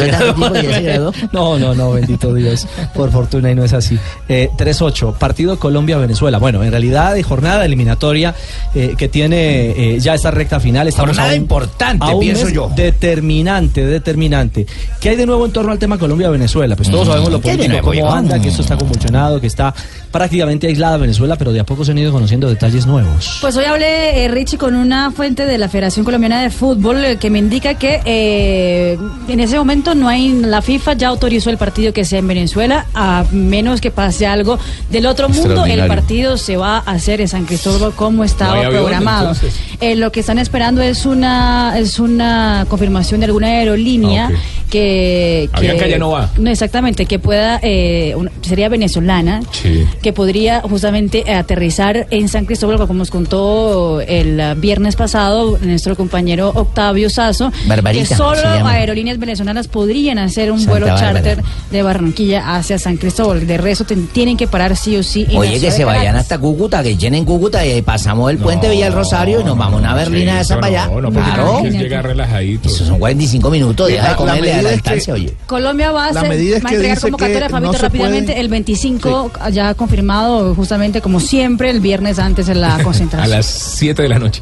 Speaker 6: ya. graduó.
Speaker 4: No, no, no, bendito Dios. Por fortuna y no es así. Eh, 3-8, partido Colombia-Venezuela. Bueno, en realidad de jornada eliminatoria eh, que tiene eh, ya esta recta final. Estamos
Speaker 6: Jornada
Speaker 4: a un-
Speaker 6: importante,
Speaker 4: a un
Speaker 6: pienso
Speaker 4: mes
Speaker 6: yo.
Speaker 4: Determinante, determinante. ¿Qué hay de nuevo en torno al tema Colombia-Venezuela? Pues todos
Speaker 6: Mm,
Speaker 4: sabemos lo
Speaker 6: ¿qué hay de
Speaker 4: político, cómo anda, que esto está convulsionado, que está prácticamente aislada Venezuela, pero de a poco se han ido conociendo detalles nuevos.
Speaker 5: Pues hoy hablé, eh, Richie, con una fuente de la Federación Colombiana de Fútbol eh, que me indica que eh, en ese momento no hay, la FIFA ya autorizó el partido que sea en Venezuela, a menos que pase algo del otro mundo, el partido se va a hacer en San Cristóbal como estaba
Speaker 16: No hay avión,
Speaker 5: programado. Eh, lo que están esperando es una es una confirmación de alguna aerolínea
Speaker 17: Ah.
Speaker 5: Que, que-
Speaker 17: Avianca ya no va.
Speaker 5: exactamente que pueda eh, una- sería venezolana
Speaker 17: Sí.
Speaker 5: que podría justamente aterrizar en San Cristóbal, como nos contó el viernes pasado nuestro compañero Octavio Sazo,
Speaker 6: Barbarita,
Speaker 5: que solo aerolíneas venezolanas podrían hacer un
Speaker 6: Santa
Speaker 5: vuelo
Speaker 6: Bárbara.
Speaker 5: charter de Barranquilla hacia San Cristóbal. De resto ten- tienen que parar sí o sí.
Speaker 6: Oye, que se vayan hasta Cúcuta, que llenen Cúcuta y ahí pasamos el puente Villa del Rosario y nos vamos a una berlina de esa para allá.
Speaker 17: No, no,
Speaker 6: claro.
Speaker 17: llegar relajadito.
Speaker 6: Esos son 45 minutos,
Speaker 8: Sí,
Speaker 6: deja de
Speaker 8: la- la
Speaker 6: comerle a la distancia,
Speaker 8: que-
Speaker 6: oye.
Speaker 5: Colombia va a,
Speaker 8: es
Speaker 5: va a
Speaker 8: que
Speaker 5: entregar convocatoria,
Speaker 8: que
Speaker 5: Fabito,
Speaker 8: no se
Speaker 5: rápidamente.
Speaker 8: puede-
Speaker 5: El 25 ya confirmado, justamente como siempre, el viernes antes de la
Speaker 17: A
Speaker 5: concentración.
Speaker 17: las 7 de la noche.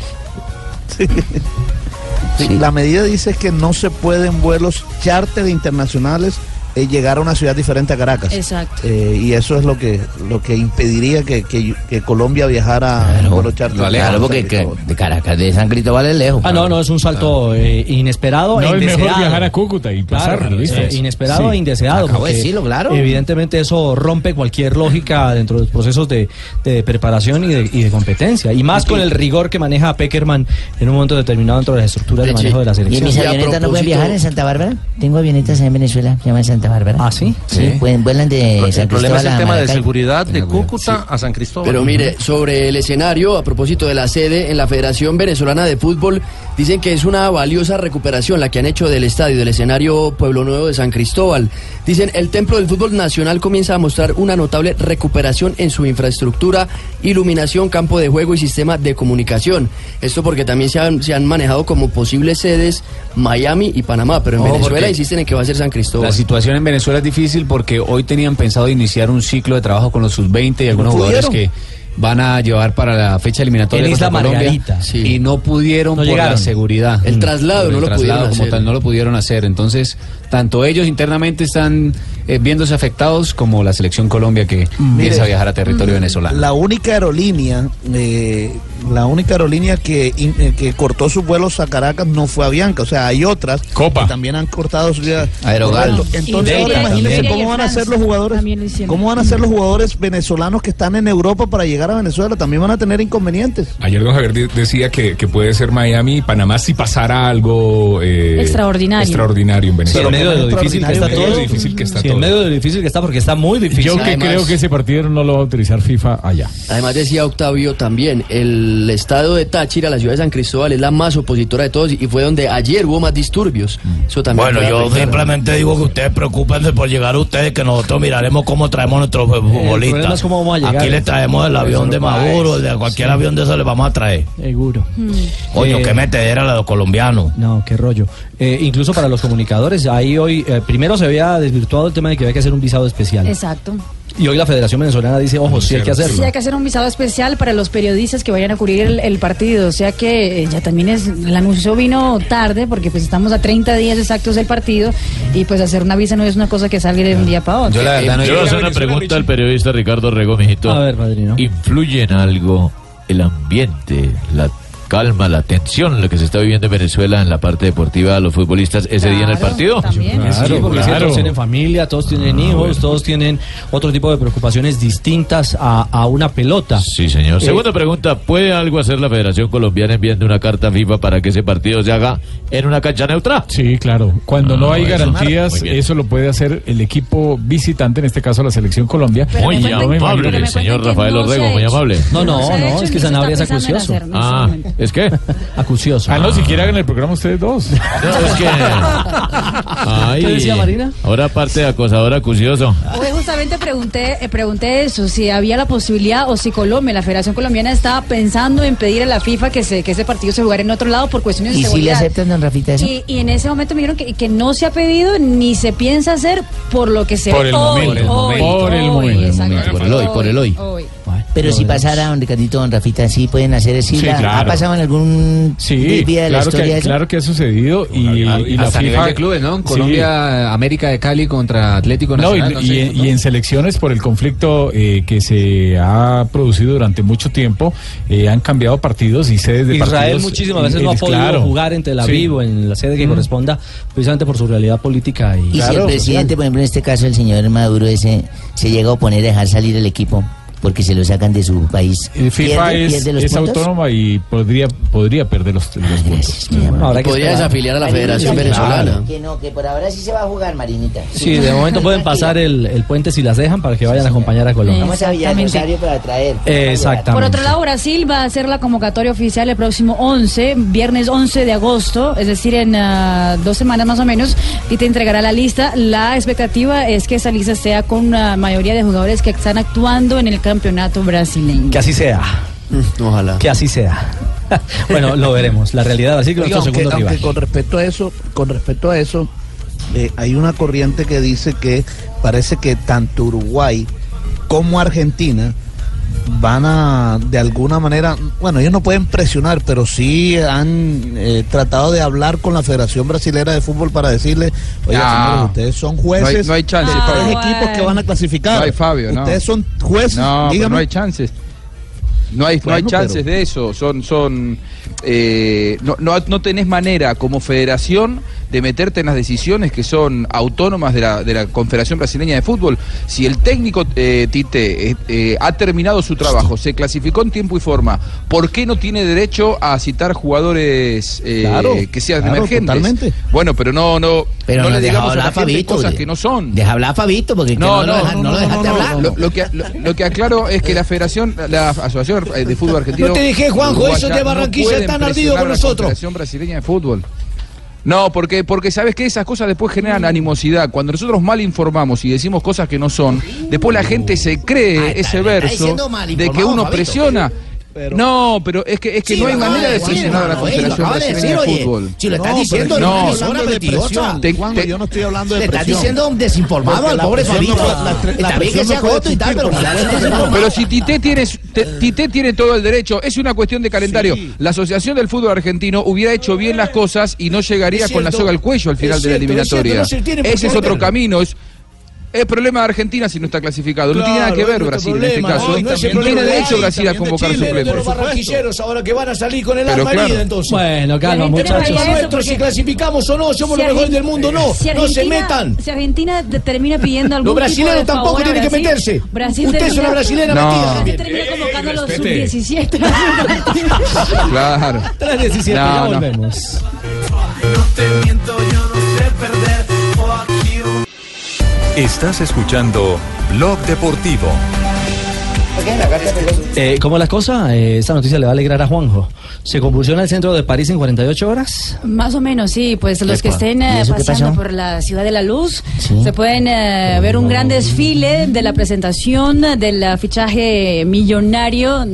Speaker 8: Sí, La medida dice que no se pueden vuelos charter internacionales eh, llegar a una ciudad diferente a Caracas.
Speaker 5: Exacto.
Speaker 8: Eh, y eso es lo que lo que impediría que, que- que Colombia viajara en vuelo charter.
Speaker 6: Claro, porque que de Caracas, de San Cristóbal es lejos.
Speaker 4: Ah, no, no, es un salto eh, inesperado
Speaker 11: No,
Speaker 4: e
Speaker 11: es mejor viajar a Cúcuta y pasar,
Speaker 4: eh, inesperado
Speaker 11: Sí.
Speaker 4: e indeseado.
Speaker 6: Acabo de decirlo, claro.
Speaker 4: Evidentemente eso rompe cualquier lógica dentro de los procesos de, de preparación y de, y de competencia. Y más con el rigor que maneja Peckerman en un momento determinado dentro de las estructuras de manejo de la
Speaker 6: ¿Y en
Speaker 4: selección.
Speaker 6: mis
Speaker 7: Y a
Speaker 6: avionetas no pueden viajar en Santa Bárbara? Tengo avionetas en Venezuela, se llaman Santa Santa Bárbara.
Speaker 4: ¿Ah, sí?
Speaker 6: Sí, pueden, vuelan de
Speaker 9: El
Speaker 6: San
Speaker 9: problema es el tema de seguridad de Cúcuta a San Cristóbal.
Speaker 7: Pero mire, sobre el escenario, a propósito de la sede en la Federación Venezolana de Fútbol, dicen que es una valiosa recuperación la que han hecho del estadio, del escenario Pueblo Nuevo de San Cristóbal. Dicen, el Templo del Fútbol Nacional comienza a mostrar una notable recuperación en su infraestructura, iluminación, campo de juego y sistema de comunicación. Esto porque también se han, se han manejado como posibles sedes Miami y Panamá, pero en Venezuela insisten en que va a ser San Cristóbal.
Speaker 15: La situación en Venezuela es difícil porque hoy tenían pensado iniciar un ciclo de trabajo con los sub-20 y algunos
Speaker 7: ¿No
Speaker 15: jugadores que van a llevar para la fecha eliminatoria
Speaker 4: En
Speaker 15: contra
Speaker 4: Isla
Speaker 15: Colombia
Speaker 4: Margarita.
Speaker 15: Sí. y no pudieron
Speaker 4: No
Speaker 15: por
Speaker 4: llegaron.
Speaker 15: la seguridad.
Speaker 7: El
Speaker 15: Mm.
Speaker 7: traslado no
Speaker 15: el
Speaker 7: lo
Speaker 15: traslado
Speaker 7: pudieron
Speaker 15: como
Speaker 7: hacer.
Speaker 15: tal no lo pudieron hacer. Entonces, tanto ellos internamente están eh, viéndose afectados como la selección Colombia que piensa viajar a territorio venezolano.
Speaker 8: La única aerolínea, eh, la única aerolínea que, in- eh, que cortó sus vuelos a Caracas no fue Avianca, o sea, hay otras
Speaker 11: Copa.
Speaker 8: que también han cortado sus. Correcto. Entonces, ahora imagínense cómo van a ser los jugadores, cómo van a ser los jugadores venezolanos que están en Europa para llegar a Venezuela, también van a tener inconvenientes.
Speaker 17: Ayer don Javier de- decía que, que puede ser Miami y Panamá si pasara algo eh,
Speaker 5: Extraordinario.
Speaker 17: extraordinario en
Speaker 4: Sí,
Speaker 17: Venezuela.
Speaker 4: en medio de lo difícil que está
Speaker 17: En medio de
Speaker 4: todo.
Speaker 17: lo difícil que está
Speaker 4: Sí,
Speaker 17: todo.
Speaker 4: en medio de lo difícil que está, porque está muy difícil.
Speaker 11: Yo que
Speaker 7: Además-
Speaker 11: creo que ese partido no lo va a utilizar FIFA allá.
Speaker 7: Además decía Octavio también, el estado de Táchira, la ciudad de San Cristóbal, es la más opositora de todos y fue donde ayer hubo más disturbios. Eso también
Speaker 14: Bueno, yo simplemente digo que ustedes preocupense por llegar a ustedes, que nosotros miraremos cómo traemos a nuestros futbolistas.
Speaker 4: es cómo vamos a llegar.
Speaker 14: Aquí le traemos el avión de Maduro, de cualquier avión de eso le vamos a traer.
Speaker 4: Seguro.
Speaker 14: Coño,
Speaker 4: Eh,
Speaker 14: que metedera la de los colombianos.
Speaker 4: No, qué rollo. Eh, incluso para los comunicadores, ahí hoy, eh, primero se había desvirtuado el tema de que había que hacer un visado especial.
Speaker 5: Exacto.
Speaker 4: Y hoy la Federación Venezolana dice, ojo, sí hay que hacerlo.
Speaker 5: Sí, hay que hacer un visado especial para los periodistas que vayan a cubrir el, el partido. O sea que eh, ya también es, el anuncio vino tarde porque pues estamos a 30 días exactos del partido y pues hacer una visa no es una cosa que salga de un día para otro.
Speaker 15: Yo la verdad no
Speaker 16: Yo voy a hacer una pregunta al periodista Ricardo Rego, mijito.
Speaker 4: A ver, padrino.
Speaker 16: ¿Influye en algo el ambiente, la calma, la tensión, lo que se está viviendo en Venezuela en la parte deportiva a los futbolistas ese día en el partido?
Speaker 5: también.
Speaker 4: Sí,
Speaker 11: Claro,
Speaker 4: porque sí,
Speaker 11: claro.
Speaker 4: todos tienen familia, todos tienen hijos, todos tienen otro tipo de preocupaciones distintas a, a una pelota.
Speaker 16: Sí, señor.
Speaker 4: Eh,
Speaker 16: Segunda pregunta, ¿puede algo hacer la Federación Colombiana enviando una carta a FIFA para que ese partido se haga en una cancha neutra?
Speaker 11: Sí, claro. Cuando no
Speaker 16: Ah,
Speaker 11: hay
Speaker 16: eso.
Speaker 11: garantías, eso lo puede hacer el equipo visitante, en este caso la selección Colombia.
Speaker 5: Pero
Speaker 16: Muy amable,
Speaker 5: me
Speaker 16: señor Rafael
Speaker 5: no
Speaker 16: Orrego, muy amable.
Speaker 4: No, no, no, es que Sanabria es
Speaker 5: está pensando en
Speaker 4: acucioso.
Speaker 5: hacer, no
Speaker 16: Ah. ¿Es qué?
Speaker 4: Acucioso.
Speaker 11: Ah, no, si quiere hagan el programa ustedes dos.
Speaker 16: No, es que... Ay,
Speaker 4: ¿Qué decía Marina?
Speaker 16: Ahora parte de acosador acucioso.
Speaker 5: Hoy justamente pregunté, eh, pregunté eso, si había la posibilidad o si Colombia, la Federación Colombiana estaba pensando en pedir a la FIFA que, se, que ese partido se jugara en otro lado por cuestiones de
Speaker 6: ¿Y si le
Speaker 5: seguridad.
Speaker 6: aceptan, don Rafita, eso?
Speaker 5: Y, y en ese momento me dijeron que, que no se ha pedido ni se piensa hacer por lo que se
Speaker 11: Por
Speaker 5: ve
Speaker 11: el
Speaker 5: hoy,
Speaker 11: momento.
Speaker 5: hoy,
Speaker 11: Por el
Speaker 5: hoy,
Speaker 11: momento.
Speaker 16: Por el hoy, por el hoy.
Speaker 6: Pero si pasara, don Ricardito, don Rafita, sí pueden hacer eso.
Speaker 11: Sí,
Speaker 6: ¿Ha
Speaker 11: claro.
Speaker 6: pasado en algún
Speaker 11: Sí,
Speaker 6: día de la
Speaker 11: claro
Speaker 6: historia
Speaker 11: que, claro que ha sucedido y, y la
Speaker 15: Hasta nivel
Speaker 11: FIFA
Speaker 15: de clubes, ¿no?
Speaker 11: Sí.
Speaker 15: Colombia, América de Cali contra Atlético
Speaker 11: No, y,
Speaker 15: Nacional. no
Speaker 11: y-
Speaker 15: sé,
Speaker 11: y en selecciones por el conflicto eh, que se ha producido durante mucho tiempo, eh, han cambiado partidos y sedes de
Speaker 4: Israel
Speaker 11: partidos.
Speaker 4: muchísimas veces no ha podido
Speaker 11: claro.
Speaker 4: jugar en Tel
Speaker 11: Sí.
Speaker 4: Aviv o en la sede que
Speaker 11: Mm.
Speaker 4: corresponda, precisamente por su realidad política y,
Speaker 6: Y si el presidente, por ejemplo, en este caso, el señor Maduro, ese, se llega a oponer a dejar salir el equipo porque se lo sacan de su país,
Speaker 11: Eh, FIFA
Speaker 6: ¿pierde,
Speaker 11: es,
Speaker 6: pierde los
Speaker 11: es autónoma y podría, podría perder los, los puntos.
Speaker 4: Bueno, habrá que
Speaker 7: Podría
Speaker 4: esperar.
Speaker 7: desafiliar a la
Speaker 6: Marinita,
Speaker 7: Federación
Speaker 6: que-
Speaker 7: Venezolana.
Speaker 6: Que no, que por ahora sí se va a jugar, Marinita.
Speaker 4: Sí, de momento pueden pasar el, el puente si las dejan para que vayan a acompañar a Colombia.
Speaker 6: Vamos a Villa
Speaker 5: Exactamente.
Speaker 6: Rosario para traer.
Speaker 4: Exactamente.
Speaker 5: Por otro lado, Brasil va a hacer la convocatoria oficial el próximo 11, viernes 11 de agosto, es decir, en ah, dos semanas más o menos, y te entregará la lista. La expectativa es que esa lista sea con una mayoría de jugadores que están actuando en el campeonato brasileño.
Speaker 4: Que así sea.
Speaker 7: Mm, Ojalá.
Speaker 4: Que así sea. bueno, lo veremos. La realidad, así que nuestro segundo
Speaker 8: aunque
Speaker 4: rival.
Speaker 8: con respecto a eso, con respecto a eso, eh, hay una corriente que dice que parece que tanto Uruguay como Argentina van a, de alguna manera, bueno, ellos no pueden presionar, pero sí han eh, tratado de hablar con la Federación Brasilera de Fútbol para decirle, oye,
Speaker 13: No.
Speaker 8: señores, ustedes son jueces
Speaker 13: No hay- no hay
Speaker 8: de tres
Speaker 13: Fabio.
Speaker 8: equipos que van a clasificar.
Speaker 13: No hay Fabio, no.
Speaker 8: Ustedes son jueces,
Speaker 13: No,
Speaker 8: dígame.
Speaker 13: no hay chances. No hay, no hay chances
Speaker 8: pero-
Speaker 13: de eso. Son, son, eh, no, no, no tenés manera como federación de meterte en las decisiones que son autónomas de la, de la Confederación Brasileña de Fútbol. Si el técnico eh, Tite eh, eh, ha terminado su trabajo, se clasificó en tiempo y forma, ¿por qué no tiene derecho a citar jugadores eh,
Speaker 8: Claro,
Speaker 13: que sean
Speaker 8: claro,
Speaker 13: emergentes?
Speaker 8: totalmente.
Speaker 13: Bueno, pero no, no,
Speaker 6: Pero
Speaker 13: no
Speaker 6: no
Speaker 13: le digamos a la
Speaker 6: Fabito,
Speaker 13: cosas que no son.
Speaker 6: Deja hablar a Fabito, porque que
Speaker 13: No,
Speaker 6: no,
Speaker 13: no, no,
Speaker 6: lo dejaste hablar.
Speaker 13: Lo, lo que, lo, lo que aclaro es que la Federación, la Asociación de Fútbol Argentino.
Speaker 14: No te dejé, Juanjo, esos de Barranquilla están ardidos con
Speaker 13: a la
Speaker 14: nosotros.
Speaker 13: Confederación Brasileña de Fútbol. No, porque, porque sabes que esas cosas después generan animosidad. Cuando nosotros mal informamos y decimos cosas que no son, después la gente se cree ese verso de que uno
Speaker 6: Fabito.
Speaker 13: No, pero es que, es que
Speaker 6: Sí,
Speaker 13: no hay manera
Speaker 6: de
Speaker 13: presionar a la
Speaker 6: eh,
Speaker 13: Confederación Brasileña de. Fútbol.
Speaker 6: Si lo estás
Speaker 8: No,
Speaker 6: diciendo, no, no,
Speaker 8: de
Speaker 6: mentirosa.
Speaker 8: presión.
Speaker 13: Te-
Speaker 8: Juanjo,
Speaker 13: te-
Speaker 8: yo no estoy hablando de
Speaker 6: Le estás
Speaker 8: presión.
Speaker 6: diciendo un desinformado al
Speaker 8: la
Speaker 6: pobre
Speaker 8: presión
Speaker 6: Fabito. Está bien que
Speaker 8: presión
Speaker 6: sea y tal, pero
Speaker 8: pero presión
Speaker 13: si Tite tiene, te- Tite tiene todo el derecho, es una cuestión de calendario. La Asociación del Fútbol Argentino hubiera hecho bien las cosas y no llegaría con la soga al cuello al final de la eliminatoria. Ese es otro camino. Es, es problema de Argentina si no está clasificado. no tiene nada que
Speaker 14: Claro,
Speaker 13: ver Brasil
Speaker 14: nuestro
Speaker 13: en este
Speaker 14: problema,
Speaker 13: caso.
Speaker 14: no, no es el
Speaker 13: no
Speaker 14: problema
Speaker 13: tiene
Speaker 14: de
Speaker 13: derecho
Speaker 14: Chile,
Speaker 13: Brasil a convocar
Speaker 14: Chile, de los
Speaker 13: suplentes.
Speaker 14: barranquilleros ahora que van a salir con el
Speaker 13: Pero
Speaker 14: alma
Speaker 13: claro.
Speaker 14: herida, entonces.
Speaker 4: Bueno, calma, muchachos.
Speaker 14: Nuestros, si clasificamos o no, somos
Speaker 5: Si
Speaker 14: los mejores del mundo, no.
Speaker 5: si
Speaker 14: no se
Speaker 5: Argentina-
Speaker 14: metan.
Speaker 5: Si Argentina te- termina pidiendo algún
Speaker 14: Los
Speaker 5: tipo
Speaker 14: brasileños tampoco
Speaker 5: favor
Speaker 14: tienen que
Speaker 5: Brasil,
Speaker 14: meterse.
Speaker 5: Brasil
Speaker 14: Usted es una brasilera
Speaker 13: No.
Speaker 14: metida
Speaker 5: termina convocando a los
Speaker 17: respete.
Speaker 5: sub-17.
Speaker 13: Claro.
Speaker 4: 3.17,
Speaker 13: No,
Speaker 4: ya
Speaker 13: no.
Speaker 4: volvemos.
Speaker 1: Estás escuchando Blog Deportivo.
Speaker 4: Eh, ¿Cómo es la cosa? Eh, esta noticia le va a alegrar a Juanjo. ¿Se convulsiona el centro de París en 48 horas?
Speaker 5: Más o menos, sí. Pues los que estén
Speaker 4: ¿Y
Speaker 5: eh, paseando por la Ciudad de la Luz
Speaker 4: Sí.
Speaker 5: se pueden eh, ver un gran desfile de la presentación del fichaje millonario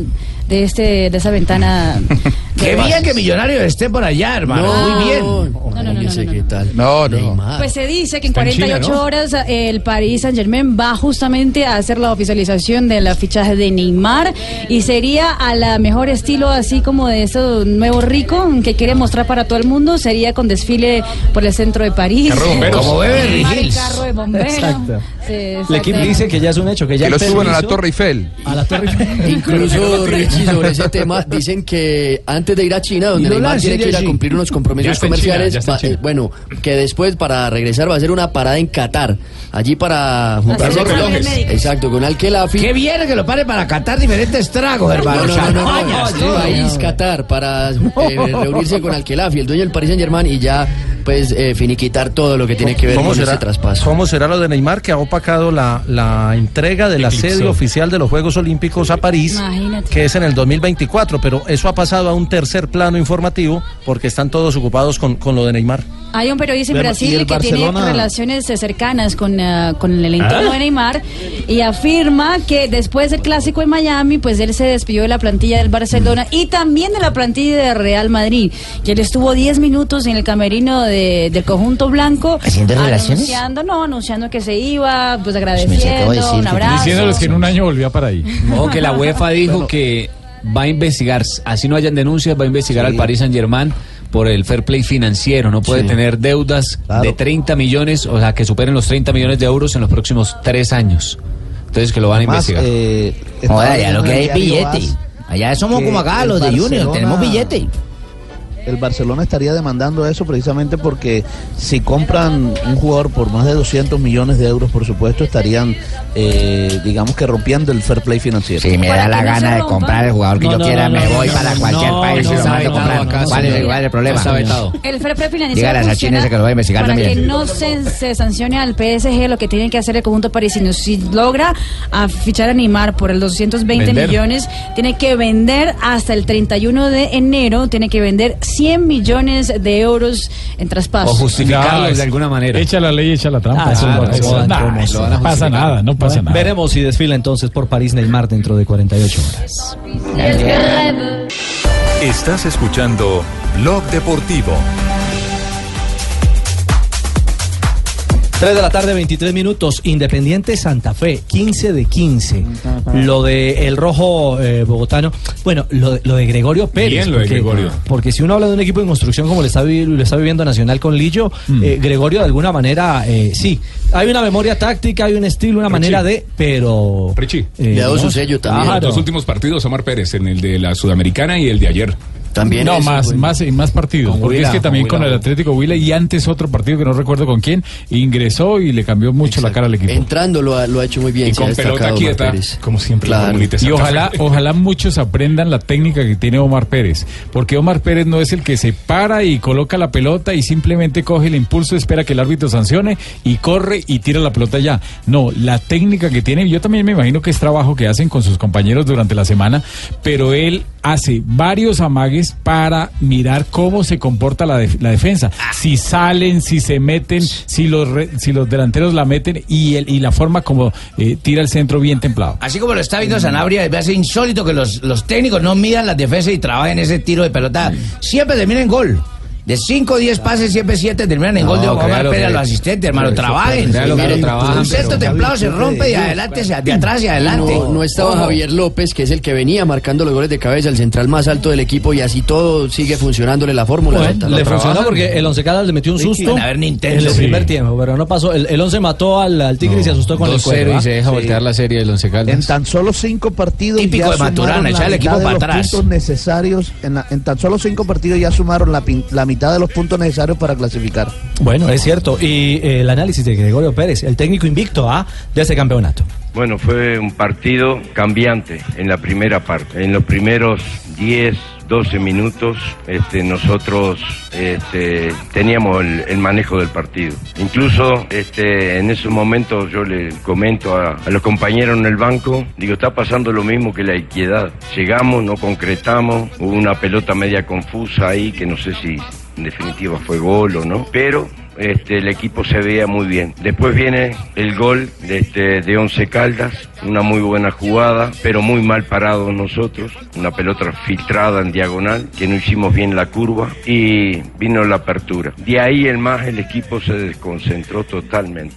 Speaker 5: de este de esa ventana.
Speaker 6: Qué bien que Millonario esté por allá, hermano.
Speaker 5: No.
Speaker 6: Muy bien.
Speaker 5: No, no, no, no, no, no.
Speaker 7: ¿Qué tal?
Speaker 13: No, no.
Speaker 5: Pues se dice que en
Speaker 17: Está en
Speaker 5: 48
Speaker 17: China, ¿no?
Speaker 5: horas eh, el Paris Saint Germain va justamente a hacer la oficialización del fichaje de Neymar y sería a la mejor estilo así como de ese nuevo rico que quiere mostrar para todo el mundo, sería con desfile por el centro de París.
Speaker 17: Carro de bomberos.
Speaker 6: Como Beverly Hills.
Speaker 5: carro de bomberos.
Speaker 4: Exacto.
Speaker 5: Sí,
Speaker 4: El equipo dice que ya es un hecho, que ya
Speaker 13: Que lo suban a la Torre Eiffel.
Speaker 4: A la Torre Eiffel.
Speaker 7: Incluso, Richie, sobre ese tema, dicen que antes de ir a China, donde Neymar tiene que ir a cumplir unos compromisos
Speaker 17: China,
Speaker 7: comerciales, va- eh, bueno, que después para regresar va a hacer una parada en Qatar, allí para
Speaker 5: los relojes.
Speaker 7: exacto, con Al-Khelafi.
Speaker 6: Qué bien que lo pare para catar diferentes tragos, hermano.
Speaker 7: No, no, no, no, no,
Speaker 6: Champañas,
Speaker 7: no,
Speaker 6: todo.
Speaker 7: país Qatar para eh, reunirse con Al-Khelafi, el dueño del Paris Saint Germain y ya pues eh, finiquitar todo lo que tiene que ver
Speaker 9: ¿Cómo
Speaker 7: con
Speaker 9: será,
Speaker 7: ese traspaso.
Speaker 9: ¿Cómo será lo de Neymar que ha opacado la, la entrega de la
Speaker 17: Eclipsó.
Speaker 9: sede oficial de los Juegos Olímpicos a París,
Speaker 5: Imagínate.
Speaker 9: que es en el 2024? Pero eso ha pasado a un tercer plano informativo porque están todos ocupados con, con lo de Neymar.
Speaker 5: Hay un periodista en
Speaker 8: Pero, ¿y
Speaker 5: Brasil que tiene relaciones cercanas con, eh, con el entorno
Speaker 8: ¿Ah?
Speaker 5: de Neymar y afirma que después del clásico en Miami, pues él se despidió de la plantilla del Barcelona y también de la plantilla de Real Madrid. Que él estuvo 10 minutos en el camerino de- del conjunto blanco.
Speaker 6: ¿Haciendo relaciones?
Speaker 5: Anunciando, no, anunciando que se iba, pues
Speaker 6: me
Speaker 5: agradeciendo,
Speaker 6: acabo de
Speaker 5: un
Speaker 6: que-
Speaker 5: abrazo.
Speaker 11: Diciéndoles que en un año volvía para ahí.
Speaker 15: Ojo que la UEFA dijo que va a investigar, así no hayan denuncias, va a investigar al Paris Saint Germain por el fair play financiero. No puede
Speaker 8: Sí.
Speaker 15: tener deudas
Speaker 8: Claro.
Speaker 15: de 30 millones, o sea, que superen los 30 millones de euros en los próximos tres años. Entonces que lo van a
Speaker 8: Además,
Speaker 15: investigar.
Speaker 8: eh,
Speaker 6: Joder, allá lo que hay es billete. Allá somos como acá, los de Junior, tenemos billete.
Speaker 8: El Barcelona estaría demandando eso precisamente porque si compran un jugador por más de 200 millones de euros, por supuesto, estarían, eh, digamos que rompiendo el fair play financiero.
Speaker 6: Si me da la gana de comprar el jugador que
Speaker 4: No,
Speaker 6: yo
Speaker 4: no,
Speaker 6: quiera,
Speaker 4: no,
Speaker 6: me
Speaker 4: no,
Speaker 6: voy
Speaker 4: no,
Speaker 6: para
Speaker 4: no,
Speaker 6: cualquier
Speaker 4: no,
Speaker 6: país y
Speaker 4: no,
Speaker 6: lo mando a comprar. ¿Cuál es,
Speaker 15: señor.
Speaker 6: cuál es el problema?
Speaker 5: El fair play financiero
Speaker 6: Dígale a que lo va a investigar
Speaker 5: para
Speaker 6: también.
Speaker 5: que no se, se sancione al PSG lo que tiene que hacer el conjunto parisino. Si logra a fichar a Neymar por el 220
Speaker 15: Vender.
Speaker 5: millones, tiene que vender hasta el 31 de enero, tiene que vender 100 millones de euros en
Speaker 15: O
Speaker 5: traspasos.
Speaker 15: justificarlos de alguna manera.
Speaker 11: Echa la ley, echa la trampa.
Speaker 4: Ah, eso
Speaker 11: eso- eso no pasa nada, no pasa nada.
Speaker 4: Veremos si desfila entonces por París Neymar dentro de 48 horas.
Speaker 1: Estás escuchando Blog Deportivo.
Speaker 4: 3 de la tarde, 23 minutos. Independiente Santa Fe, 15 de 15. Lo de el rojo eh, bogotano. Bueno, lo de, lo de Gregorio Pérez.
Speaker 17: Bien lo de
Speaker 4: porque,
Speaker 17: Gregorio.
Speaker 4: Porque si uno habla de un equipo en construcción como lo está, vi- lo está viviendo Nacional con Lillo,
Speaker 17: Mm.
Speaker 4: eh, Gregorio de alguna manera, eh, sí. Hay una memoria táctica, hay un estilo, una manera de. Pero.
Speaker 17: Richie.
Speaker 4: eh,
Speaker 7: Le ha dado su
Speaker 4: digamos,
Speaker 7: sello también.
Speaker 17: Los
Speaker 4: claro.
Speaker 17: dos últimos partidos, Omar Pérez, en el de la Sudamericana y el de ayer.
Speaker 7: También
Speaker 11: No,
Speaker 7: eso,
Speaker 11: más, más, y más partidos.
Speaker 7: Con
Speaker 11: porque
Speaker 7: Huila,
Speaker 11: es que también
Speaker 7: con
Speaker 11: el Atlético Huila y antes otro partido que no recuerdo con quién, ingresó y le cambió mucho la cara al equipo.
Speaker 7: Entrando lo ha, lo ha hecho muy bien.
Speaker 11: Y con pelota quieta,
Speaker 17: como siempre.
Speaker 7: Claro.
Speaker 11: Y ojalá, ojalá muchos aprendan la técnica que tiene Omar Pérez, porque Omar Pérez no es el que se para y coloca la pelota y simplemente coge el impulso, espera que el árbitro sancione y corre y tira la pelota ya. No, la técnica que tiene, yo también me imagino que es trabajo que hacen con sus compañeros durante la semana, pero él hace varios amagues para mirar cómo se comporta la, def- la defensa. Si salen, si se meten, si los, re- si los delanteros la meten y, el, y la forma como eh, tira el centro bien templado.
Speaker 6: Así como lo está viendo Sanabria, me hace insólito que los, los técnicos no midan las defensas y trabajen ese tiro de pelota. Siempre termina en gol. De 5 o 10 pases, siempre 7 terminan en
Speaker 15: No,
Speaker 6: gol de Omar
Speaker 15: créalo
Speaker 6: Pérez a los asistentes, hermano.
Speaker 15: Pero eso-
Speaker 6: Trabajen.
Speaker 15: créalo trabajan,
Speaker 6: Un centro
Speaker 15: pero-
Speaker 6: templado se rompe de adelante, hacia- de atrás y adelante.
Speaker 7: No, no estaba. Javier López, que es el que venía marcando los goles de cabeza, el central más alto del equipo, y así todo sigue funcionándole la fórmula.
Speaker 4: Le funcionó
Speaker 7: trabajan.
Speaker 4: porque el Once Caldas le metió un susto
Speaker 7: van a ver Nintendo.
Speaker 4: en el
Speaker 7: Sí.
Speaker 4: primer tiempo, pero no pasó. El, el Once mató al, al Tigre y se asustó con el
Speaker 15: 2-0
Speaker 4: cuero.
Speaker 15: y
Speaker 4: ¿ah?
Speaker 15: se deja voltear la serie del Once Caldas.
Speaker 8: En tan solo cinco partidos
Speaker 6: Típico
Speaker 8: ya
Speaker 6: de Maturana, echar el
Speaker 8: mitad
Speaker 6: equipo para atrás.
Speaker 8: puntos necesarios. En, tan solo cinco partidos ya sumaron la, la mitad de los puntos necesarios para clasificar.
Speaker 4: Bueno, es cierto. Y eh, el análisis de Gregorio Pérez, el técnico invicto ¿ah? de ese campeonato.
Speaker 19: Bueno, fue un partido cambiante en la primera parte. En los primeros 10, 12 minutos este, nosotros este, teníamos el, el manejo del partido. Incluso este, en esos momentos yo le comento a, a los compañeros en el banco, digo, está pasando lo mismo que la equidad. Llegamos, no concretamos, hubo una pelota media confusa ahí que no sé si en definitiva fue gol o no, pero este, el equipo se veía muy bien. Después viene el gol de, este, de Once Caldas, una muy buena jugada, pero muy mal parados nosotros, una pelota filtrada en diagonal, que no hicimos bien la curva y vino la apertura. De ahí en más el equipo se desconcentró totalmente.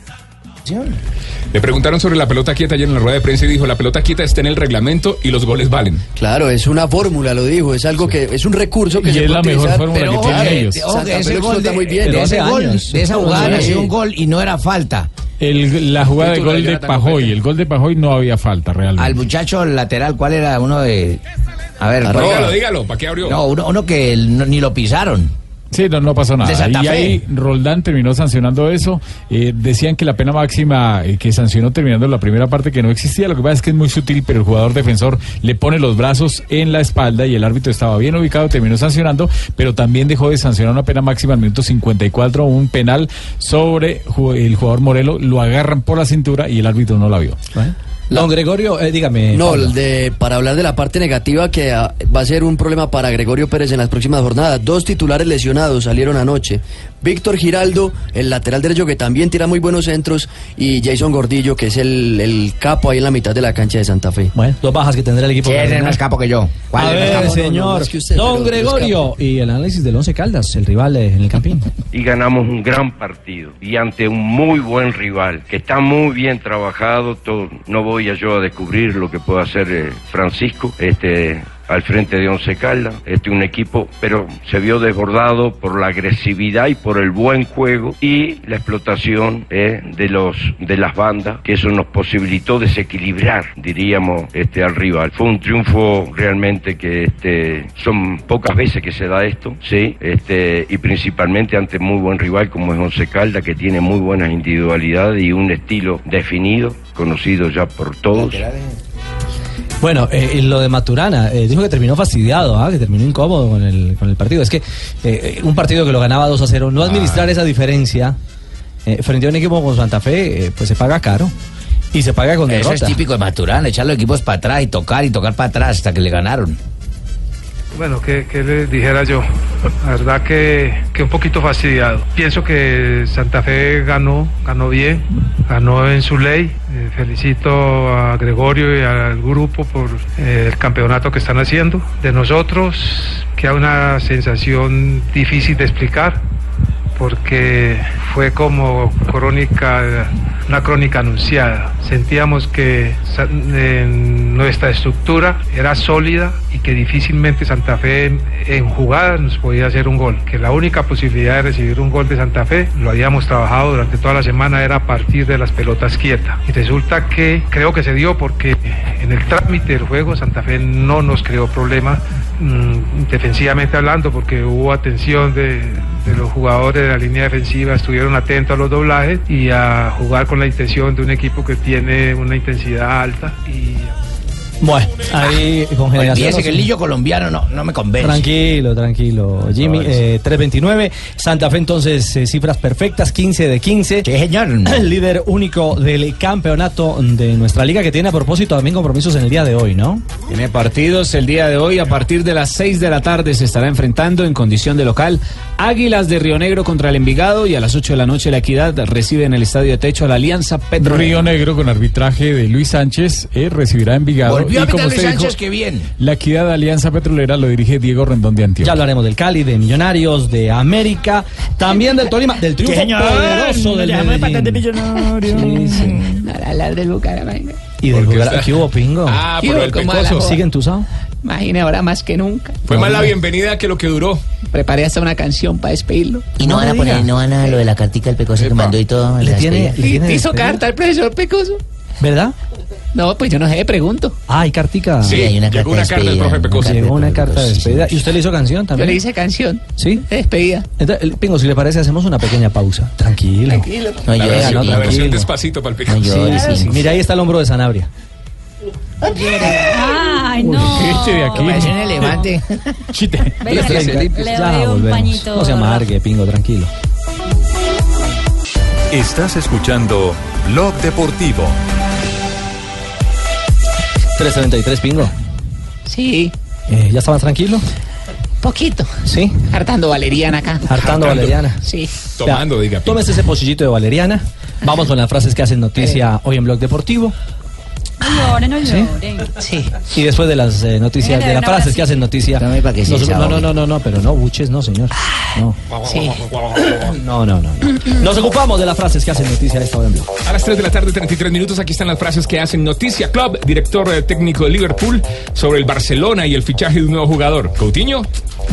Speaker 17: Le preguntaron sobre la pelota quieta ayer en la rueda de prensa y dijo, la pelota quieta está en el reglamento y los goles valen.
Speaker 7: Claro, es una fórmula, lo dijo, es algo que es un recurso que
Speaker 17: Y
Speaker 7: se
Speaker 17: es
Speaker 7: puede
Speaker 17: la mejor fórmula
Speaker 7: pero
Speaker 17: que tienen
Speaker 7: eh,
Speaker 17: ellos.
Speaker 7: Santa
Speaker 6: Ojo, que ese gol, de,
Speaker 7: muy bien.
Speaker 6: de ese gol,
Speaker 4: años.
Speaker 6: de esa jugada
Speaker 7: Sí.
Speaker 6: nació un gol y no era falta.
Speaker 11: El- la jugada de gol de Pajoy, el gol de Pajoy no había falta realmente.
Speaker 6: Al muchacho lateral, ¿cuál era? Uno de. A ver, ¿cuál
Speaker 17: Dígalo, dígalo, ¿para qué abrió?
Speaker 6: No, uno, uno que no- ni lo pisaron.
Speaker 11: Sí, no, no pasó nada. Y ahí Roldán terminó sancionando eso. Eh, decían que la pena máxima eh, que sancionó terminando la primera parte que no existía. Lo que pasa es que es muy sutil, pero el jugador defensor le pone los brazos en la espalda y el árbitro estaba bien ubicado, terminó sancionando, pero también dejó de sancionar una pena máxima al minuto 54, un penal sobre el jugador Morelo. Lo agarran por la cintura y el árbitro no la vio.
Speaker 4: Don Gregorio, eh, dígame.
Speaker 7: No,
Speaker 4: Pablo.
Speaker 7: el de, para hablar de la parte negativa que ah, va a ser un problema para Gregorio Pérez en las próximas jornadas. Dos titulares lesionados salieron anoche. Víctor Giraldo, el lateral derecho que también tira muy buenos centros, y Jason Gordillo, que es el, el capo ahí en la mitad de la cancha de Santa Fe.
Speaker 4: Bueno, dos bajas que tendrá el equipo.
Speaker 6: ¿Quién es más capo que yo? ¿Cuál
Speaker 4: A
Speaker 6: es más
Speaker 4: ver,
Speaker 6: capo?
Speaker 7: No, no,
Speaker 4: señor.
Speaker 7: más que usted,
Speaker 4: Don Gregorio. Y el análisis del Once Caldas, el rival eh, en el Campín.
Speaker 19: y ganamos un gran partido y ante un muy buen rival que está muy bien trabajado todo no voy a yo a descubrir lo que puede hacer eh, Francisco este al frente de Once Caldas, este un equipo, pero se vio desbordado por la agresividad y por el buen juego y la explotación eh, de los de las bandas, que eso nos posibilitó desequilibrar, diríamos, este al rival. Fue un triunfo realmente que este son pocas veces que se da esto, sí, este y principalmente ante muy buen rival como es Once Caldas, que tiene muy buenas individualidades y un estilo definido, conocido ya por todos.
Speaker 4: Bueno, eh, lo de Maturana, eh, dijo que terminó fastidiado, ¿ah? que terminó incómodo con el, con el partido. Es que eh, un partido que lo ganaba 2 a 0, no administrar esa diferencia eh, frente a un equipo como Santa Fe, eh, pues se paga caro. Y se paga con
Speaker 6: Eso
Speaker 4: derrota.
Speaker 6: es típico de Maturana, echar los equipos para atrás y tocar y tocar para atrás hasta que le ganaron.
Speaker 20: Bueno, ¿qué, qué le dijera yo? La verdad que, que un poquito fastidiado. Pienso que Santa Fe ganó, ganó bien, ganó en su ley. Eh, felicito a Gregorio y al grupo por eh, el campeonato que están haciendo. De nosotros queda una sensación difícil de explicar porque fue como crónica, una crónica anunciada. Sentíamos que nuestra estructura era sólida y que difícilmente Santa Fe en, jugadas nos podía hacer un gol, que la única posibilidad de recibir un gol de Santa Fe, lo habíamos trabajado durante toda la semana, era a partir de las pelotas quietas. Y resulta que creo que se dio porque en el trámite del juego Santa Fe no nos creó problema mm, defensivamente hablando, porque hubo atención de los jugadores de la línea defensiva, estuvieron atentos a los doblajes y a jugar con la intención de un equipo que tiene una intensidad alta y
Speaker 4: Bueno, ahí con generación.
Speaker 6: Que el lillo colombiano no, no me convence.
Speaker 4: Tranquilo, tranquilo, Jimmy. Eh, 329. Santa Fe, entonces, eh, cifras perfectas: 15 de 15. El líder único del campeonato de nuestra liga, que tiene a propósito también compromisos en el día de hoy, ¿no?
Speaker 15: Tiene partidos el día de hoy. A partir de las 6 de la tarde se estará enfrentando en condición de local Águilas de Río Negro contra el Envigado y a las 8 de la noche la Equidad recibe en el Estadio de Techo a la Alianza Petro.
Speaker 11: Río Negro con arbitraje de Luis Sánchez eh, recibirá en Envigado.
Speaker 6: Volvió a
Speaker 11: dijo,
Speaker 6: Sánchez, qué bien.
Speaker 11: La equidad de Alianza Petrolera lo dirige Diego Rendón de Antioquia.
Speaker 4: Ya hablaremos del Cali, de Millonarios, de América, también del Tolima, del triunfo poderoso del Medellín. Sí, sí.
Speaker 21: del Bucaramanga.
Speaker 4: Y del Bucaramanga. ¿Qué hubo, Pingo?
Speaker 17: Ah,
Speaker 21: ¿Qué
Speaker 17: por
Speaker 21: hubo?
Speaker 17: el
Speaker 21: ¿Cómo
Speaker 17: pecoso.
Speaker 4: ¿Sigue entusado?
Speaker 21: Imagine ahora más que nunca.
Speaker 17: Fue más la bienvenida que lo que duró.
Speaker 21: Preparé hasta una canción para despedirlo.
Speaker 22: Y no van a poner, no van a lo de la cartica del pecoso que mandó y todo.
Speaker 4: ¿Le tiene- le tiene
Speaker 21: ¿Te hizo carta el profesor Pecoso?
Speaker 4: ¿Verdad?
Speaker 21: No, pues yo no sé, pregunto.
Speaker 4: Ah, hay cartica.
Speaker 22: Sí, hay una
Speaker 17: llegó
Speaker 22: carta
Speaker 17: una
Speaker 22: de
Speaker 17: carta del profe Pecoso.
Speaker 4: Llegó una carta de
Speaker 22: Sí, sí,
Speaker 4: despedida.
Speaker 22: sí.
Speaker 4: ¿Y usted le hizo canción
Speaker 21: Yo
Speaker 4: también?
Speaker 21: le hice canción
Speaker 4: ¿Sí?
Speaker 21: de despedida.
Speaker 4: Entonces, Pingo, si le parece, hacemos una pequeña pausa. Tranquilo.
Speaker 21: Tranquilo.
Speaker 22: No
Speaker 17: La versión,
Speaker 4: no,
Speaker 17: la versión despacito para el
Speaker 22: No
Speaker 17: pecoso.
Speaker 22: llores,
Speaker 4: Sí,
Speaker 22: Pingo.
Speaker 4: Mira, ahí está el hombro de Sanabria.
Speaker 5: Ay, no.
Speaker 11: Este de aquí.
Speaker 6: Parece un elefante.
Speaker 11: Chite.
Speaker 4: Ya
Speaker 5: un pañito.
Speaker 4: No se amargue, Pingo, tranquilo.
Speaker 1: Estás escuchando Blog Deportivo.
Speaker 4: 333, Pingo.
Speaker 21: Sí,
Speaker 4: Eh, ¿Ya está más tranquilo?
Speaker 21: poquito.
Speaker 4: Sí.
Speaker 21: Hartando valeriana acá.
Speaker 4: Hartando valeriana.
Speaker 21: Sí.
Speaker 17: Tomando, diga.
Speaker 4: Tómese ese pocillito de valeriana. Vamos con las frases que hacen noticia hoy en Blog Deportivo.
Speaker 5: No lloren, no lloren.
Speaker 21: Sí.
Speaker 4: Y después de las eh, noticias, de las frases que hacen noticia.
Speaker 22: Tome pa' que se
Speaker 4: Nos- no, no, no, no, no, pero no, buches, no, señor. No.
Speaker 21: Sí.
Speaker 4: No, no, no, no. Nos ocupamos de las frases que hacen noticia a esta hora en.
Speaker 17: A las 3 de la tarde, 33 minutos, aquí están las frases que hacen Noticia Club, director eh, técnico de Liverpool, sobre el Barcelona y el fichaje de un nuevo jugador. Coutinho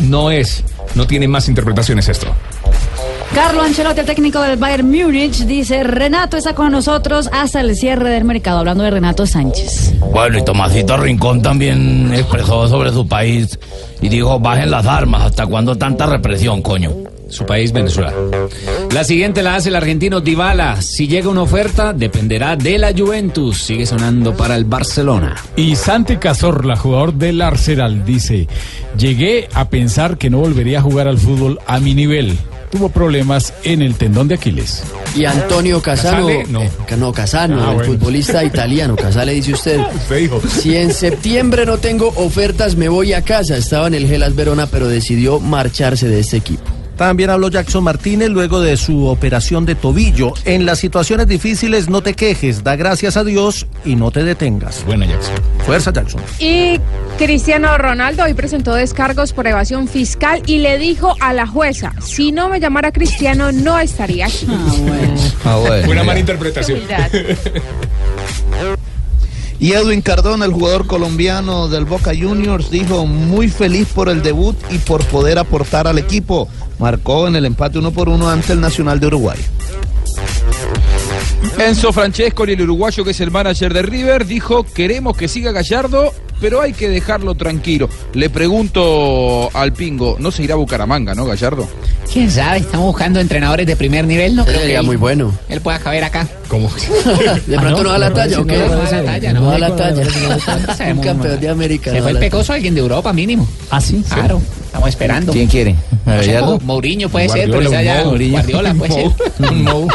Speaker 17: no es, no tiene más interpretaciones esto.
Speaker 5: Carlo Ancelotti, el técnico del Bayern Múnich, dice, Renato está con nosotros hasta el cierre del mercado, hablando de Renato Sánchez.
Speaker 6: Bueno, y Tomasito Rincón también expresó sobre su país y dijo, bajen las armas, ¿hasta cuándo tanta represión, coño?
Speaker 15: Su país, Venezuela. La siguiente la hace el argentino Dybala. Si llega una oferta, dependerá de la Juventus. Sigue sonando para el Barcelona.
Speaker 11: Y Santi Cazorla, jugador del Arsenal, dice: Llegué a pensar que no volvería a jugar al fútbol a mi nivel. Tuvo problemas en el tendón de Aquiles.
Speaker 7: Y Antonio Casano,
Speaker 11: Casale, no.
Speaker 7: eh, no, Casano,
Speaker 11: Ah,
Speaker 7: el
Speaker 11: bueno.
Speaker 7: futbolista italiano, Casale dice usted. Si en septiembre no tengo ofertas, me voy a casa. Estaba en el Gelas Verona, pero decidió marcharse de este equipo.
Speaker 9: También habló Jackson Martínez luego de su operación de tobillo. En las situaciones difíciles no te quejes, da gracias a Dios y no te detengas.
Speaker 11: Buena, Jackson.
Speaker 9: Fuerza, Jackson.
Speaker 23: Y Cristiano Ronaldo hoy presentó descargos por evasión fiscal y le dijo a la jueza, si no me llamara Cristiano no estaría aquí.
Speaker 6: Ah, bueno.
Speaker 17: Una mala interpretación.
Speaker 8: Y Edwin Cardona, el jugador colombiano del Boca Juniors, dijo muy feliz por el debut y por poder aportar al equipo. Marcó en el empate uno por uno ante el Nacional de Uruguay.
Speaker 13: Enzo Francesco, el uruguayo que es el manager de River, dijo, queremos que siga Gallardo, pero hay que dejarlo tranquilo. Le pregunto al Pingo, ¿no se irá a Bucaramanga, no, Gallardo?
Speaker 21: ¿Quién sabe? Estamos buscando entrenadores de primer nivel, ¿no? Creo
Speaker 7: Sería
Speaker 21: que
Speaker 7: muy
Speaker 21: él-
Speaker 7: bueno.
Speaker 21: Él pueda caber acá.
Speaker 17: ¿Cómo?
Speaker 7: ¿De pronto no da la talla o qué?
Speaker 21: No da la talla,
Speaker 7: No
Speaker 21: no.
Speaker 7: da la talla. Un campeón de América.
Speaker 21: Se
Speaker 7: no
Speaker 21: fue el pecoso alguien de Europa mínimo.
Speaker 4: ¿Ah, sí?
Speaker 21: Claro, estamos esperando.
Speaker 22: ¿Quién quiere? ¿A
Speaker 21: No
Speaker 22: Gallardo?
Speaker 21: Mou- Mourinho puede ser, pero
Speaker 17: Mourinho.
Speaker 21: Guardiola puede ser.
Speaker 6: Un Mou,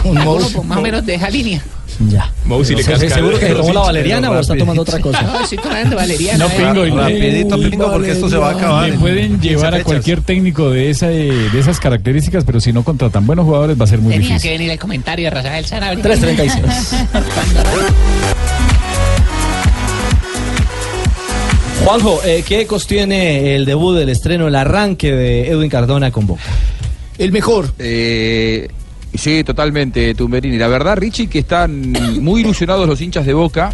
Speaker 21: más o menos de esa línea.
Speaker 4: Ya.
Speaker 17: Mou, si le
Speaker 4: ¿Se-
Speaker 17: casca
Speaker 4: ¿Seguro que se tomó la valeriana o está tomando otra cosa?
Speaker 21: No, estoy tomando valeriana.
Speaker 11: No. Pingo, y le-
Speaker 9: Rapidito, Pingo, porque esto se va a acabar.
Speaker 11: Le
Speaker 9: en
Speaker 11: pueden llevar
Speaker 9: 15
Speaker 11: a cualquier técnico de, esa, de esas características, pero si no contratan buenos jugadores va a ser muy
Speaker 21: Tenía que
Speaker 11: difícil.
Speaker 21: venir el comentario de Rafael Sanabria.
Speaker 4: 336. Juanjo, eh, ¿qué ecos tiene el debut, el estreno, el arranque de Edwin Cardona con Boca?
Speaker 6: El mejor.
Speaker 13: Eh, sí, totalmente, Tumberini. La verdad, Richie, que están muy ilusionados los hinchas de Boca,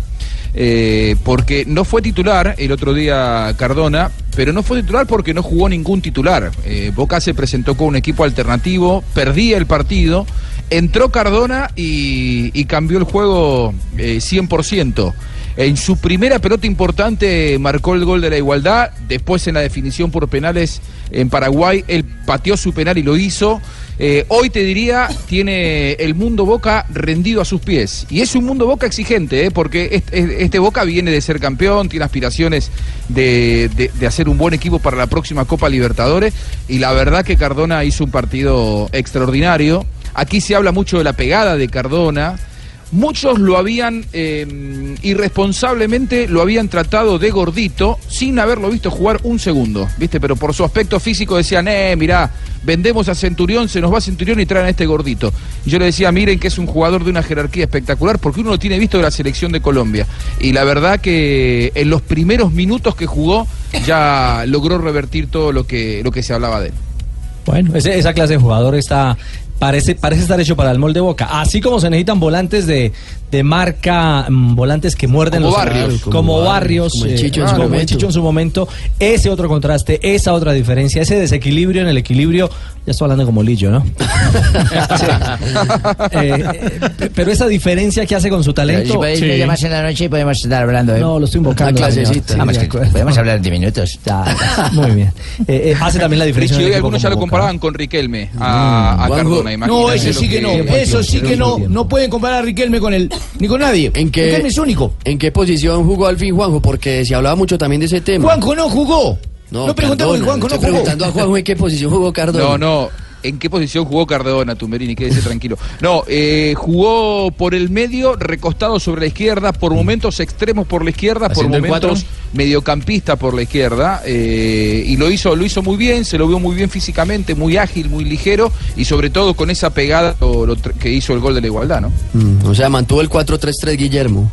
Speaker 13: eh, porque no fue titular el otro día Cardona, pero no fue titular porque no jugó ningún titular. Eh, Boca se presentó con un equipo alternativo, perdía el partido, entró Cardona y, cambió el juego eh, 100%. En su primera pelota importante marcó el gol de la igualdad, después en la definición por penales en Paraguay, él pateó su penal y lo hizo. Eh, hoy te diría, tiene el mundo Boca rendido a sus pies. Y es un mundo Boca exigente, ¿eh? porque este, Boca viene de ser campeón, tiene aspiraciones de, de- de hacer un buen equipo para la próxima Copa Libertadores. Y la verdad que Cardona hizo un partido extraordinario. Aquí se habla mucho de la pegada de Cardona. Muchos lo habían eh, irresponsablemente lo habían tratado de gordito sin haberlo visto jugar un segundo, ¿viste? Pero por su aspecto físico decían, eh, mirá, vendemos a Centurión, se nos va Centurión y traen a este gordito. Y yo le decía, miren que es un jugador de una jerarquía espectacular porque uno lo tiene visto de la selección de Colombia. Y la verdad que en los primeros minutos que jugó ya logró revertir todo lo que, lo que se hablaba de él.
Speaker 4: Bueno, esa clase de jugador está parece parece estar hecho para el molde Boca. Así como se necesitan volantes de, de marca, mm, volantes que muerden
Speaker 13: Como
Speaker 4: los
Speaker 13: Barrios.
Speaker 4: como,
Speaker 13: Como
Speaker 4: barrios,
Speaker 13: Barrios, como el
Speaker 4: eh,
Speaker 13: Chicho en su
Speaker 4: como el
Speaker 13: momento.
Speaker 4: Chicho en su momento. Ese otro contraste, esa otra diferencia, ese desequilibrio en el equilibrio. Ya estoy hablando como Lillo, ¿no? Eh, eh, pero esa diferencia que hace con su talento.
Speaker 6: Si podéis me llamas en la noche y podemos estar hablando. ¿eh?
Speaker 4: No, lo estoy invocando. Sí,
Speaker 6: Vamos,
Speaker 4: de
Speaker 6: que
Speaker 4: acuerdo.
Speaker 6: podemos hablar en minutos.
Speaker 4: Muy bien. Eh, eh, hace también la diferencia.
Speaker 13: Algunos ya lo
Speaker 4: Boca.
Speaker 13: comparaban con Riquelme, a, a
Speaker 14: Juanjo,
Speaker 13: Cardona,
Speaker 14: No, ese sí que no. Eso sí que no. No pueden comparar a Riquelme con él, ni con nadie.
Speaker 7: ¿En qué,
Speaker 14: es único.
Speaker 7: ¿En qué posición jugó al fin Juanjo? Porque se hablaba mucho también de ese tema.
Speaker 14: Juanjo no jugó.
Speaker 7: No,
Speaker 14: No preguntamos Juanjo no jugó.
Speaker 7: preguntando a Juanjo en qué posición jugó Cardona.
Speaker 13: No, no. ¿En qué posición jugó Cardona, Tumberini? Quédese tranquilo. No, eh, jugó por el medio, recostado sobre la izquierda, por momentos extremos por la izquierda, por
Speaker 15: ¿Haciendo el
Speaker 13: momentos mediocampista por la izquierda. eh, y lo hizo, lo hizo muy bien, se lo vio muy bien físicamente, muy ágil, muy ligero y sobre todo con esa pegada lo- lo tr- que hizo el gol de la igualdad, ¿no?
Speaker 7: Mm, o sea, mantuvo el 4-3-3 Guillermo.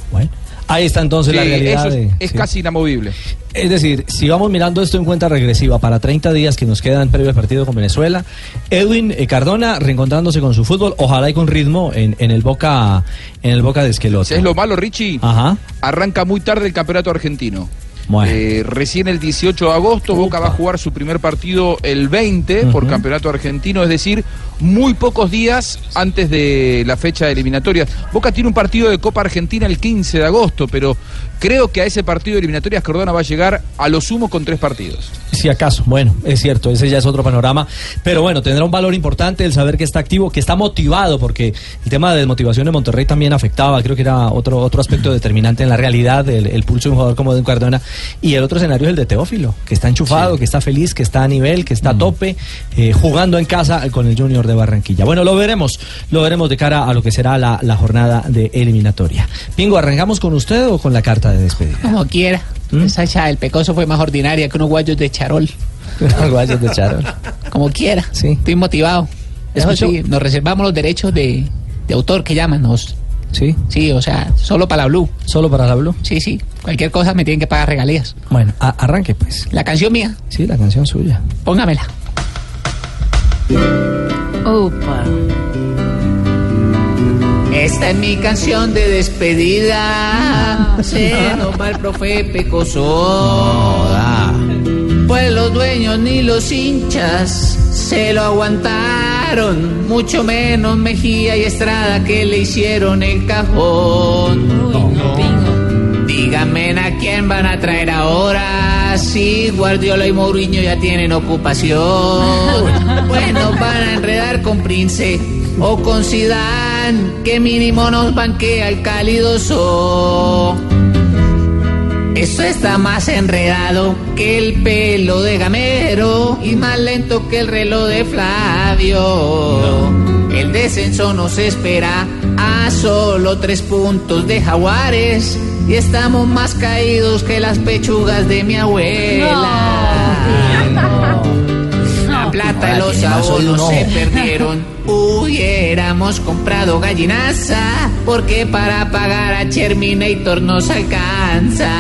Speaker 4: Ahí está entonces la realidad.
Speaker 13: eso es,
Speaker 4: de-
Speaker 13: es
Speaker 4: sí.
Speaker 13: casi inamovible.
Speaker 4: Es decir, si vamos mirando esto en cuenta regresiva para 30 días que nos quedan previo al partido con Venezuela, Edwin eh, Cardona reencontrándose con su fútbol, ojalá y con ritmo en, en el Boca en el Boca de Esquelote.
Speaker 13: ¿Es lo malo, Richie?
Speaker 4: Ajá.
Speaker 13: Arranca muy tarde el campeonato argentino.
Speaker 4: Bueno.
Speaker 13: Eh, recién el 18 de agosto, Boca va a jugar su primer partido el 20 por campeonato argentino, es decir, muy pocos días antes de la fecha eliminatoria. Boca tiene un partido de Copa Argentina el 15 de agosto, pero creo que a ese partido de eliminatorias Cardona va a llegar a lo sumo con tres partidos.
Speaker 4: Si acaso, bueno, es cierto, ese ya es otro panorama, pero bueno, tendrá un valor importante el saber que está activo, que está motivado, porque el tema de desmotivación de Monterrey también afectaba, creo que era otro otro aspecto determinante en la realidad, el, el pulso de un jugador como Edwin Cardona, y el otro escenario es el de Teófilo, que está enchufado, que está feliz, que está a nivel, que está a tope, eh, jugando en casa con el Junior de Barranquilla. Bueno, lo veremos, lo veremos de cara a lo que será la, la jornada de eliminatoria. Pingo, ¿arrancamos con usted o con la carta de despedida?
Speaker 21: Como quiera. Esa echada del pecoso fue más ordinaria que unos guayos de charol.
Speaker 4: Guayos de charol.
Speaker 21: Como quiera.
Speaker 4: Sí.
Speaker 21: Estoy motivado. Eso
Speaker 4: Escucho-
Speaker 21: sí, nos reservamos los derechos de, de autor que llaman. Nos,
Speaker 4: Sí.
Speaker 21: sí, o sea, solo para la Blue.
Speaker 4: ¿Solo para la Blue?
Speaker 21: Sí, sí. Cualquier cosa me tienen que pagar regalías.
Speaker 4: Bueno, a- arranque pues.
Speaker 21: La canción mía,
Speaker 4: Sí, la canción suya.
Speaker 21: póngamela.
Speaker 5: Opa.
Speaker 21: Esta es mi canción de despedida. Se nos va el profe Pecoso. Pues los dueños ni los hinchas se lo aguantaron. Mucho menos Mejía y Estrada que le hicieron el cajón. Díganme a quién van a traer ahora. Si Guardiola y Mourinho ya tienen ocupación. Bueno, van a enredar con Prince o con Zidane, que mínimo nos banquea el cálidoso. Esto está más enredado que el pelo de Gamero y más lento que el reloj de Flavio. El descenso nos espera a solo tres puntos de Jaguares y estamos más caídos que las pechugas de mi abuela. La plata y los
Speaker 6: no.
Speaker 21: se perdieron. Hubiéramos comprado gallinaza porque para pagar a Terminator nos alcanza.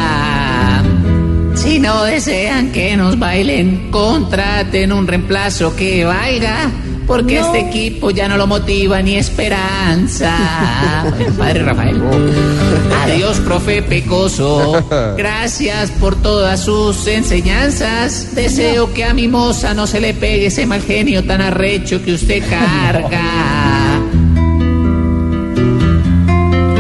Speaker 21: Si no desean que nos bailen, contraten un reemplazo que valga porque este equipo ya no lo motiva ni esperanza. Padre Rafael. Adiós, profe Pecoso. Gracias por todas sus enseñanzas. Deseo que a mi moza no se le pegue ese mal genio tan arrecho que usted carga.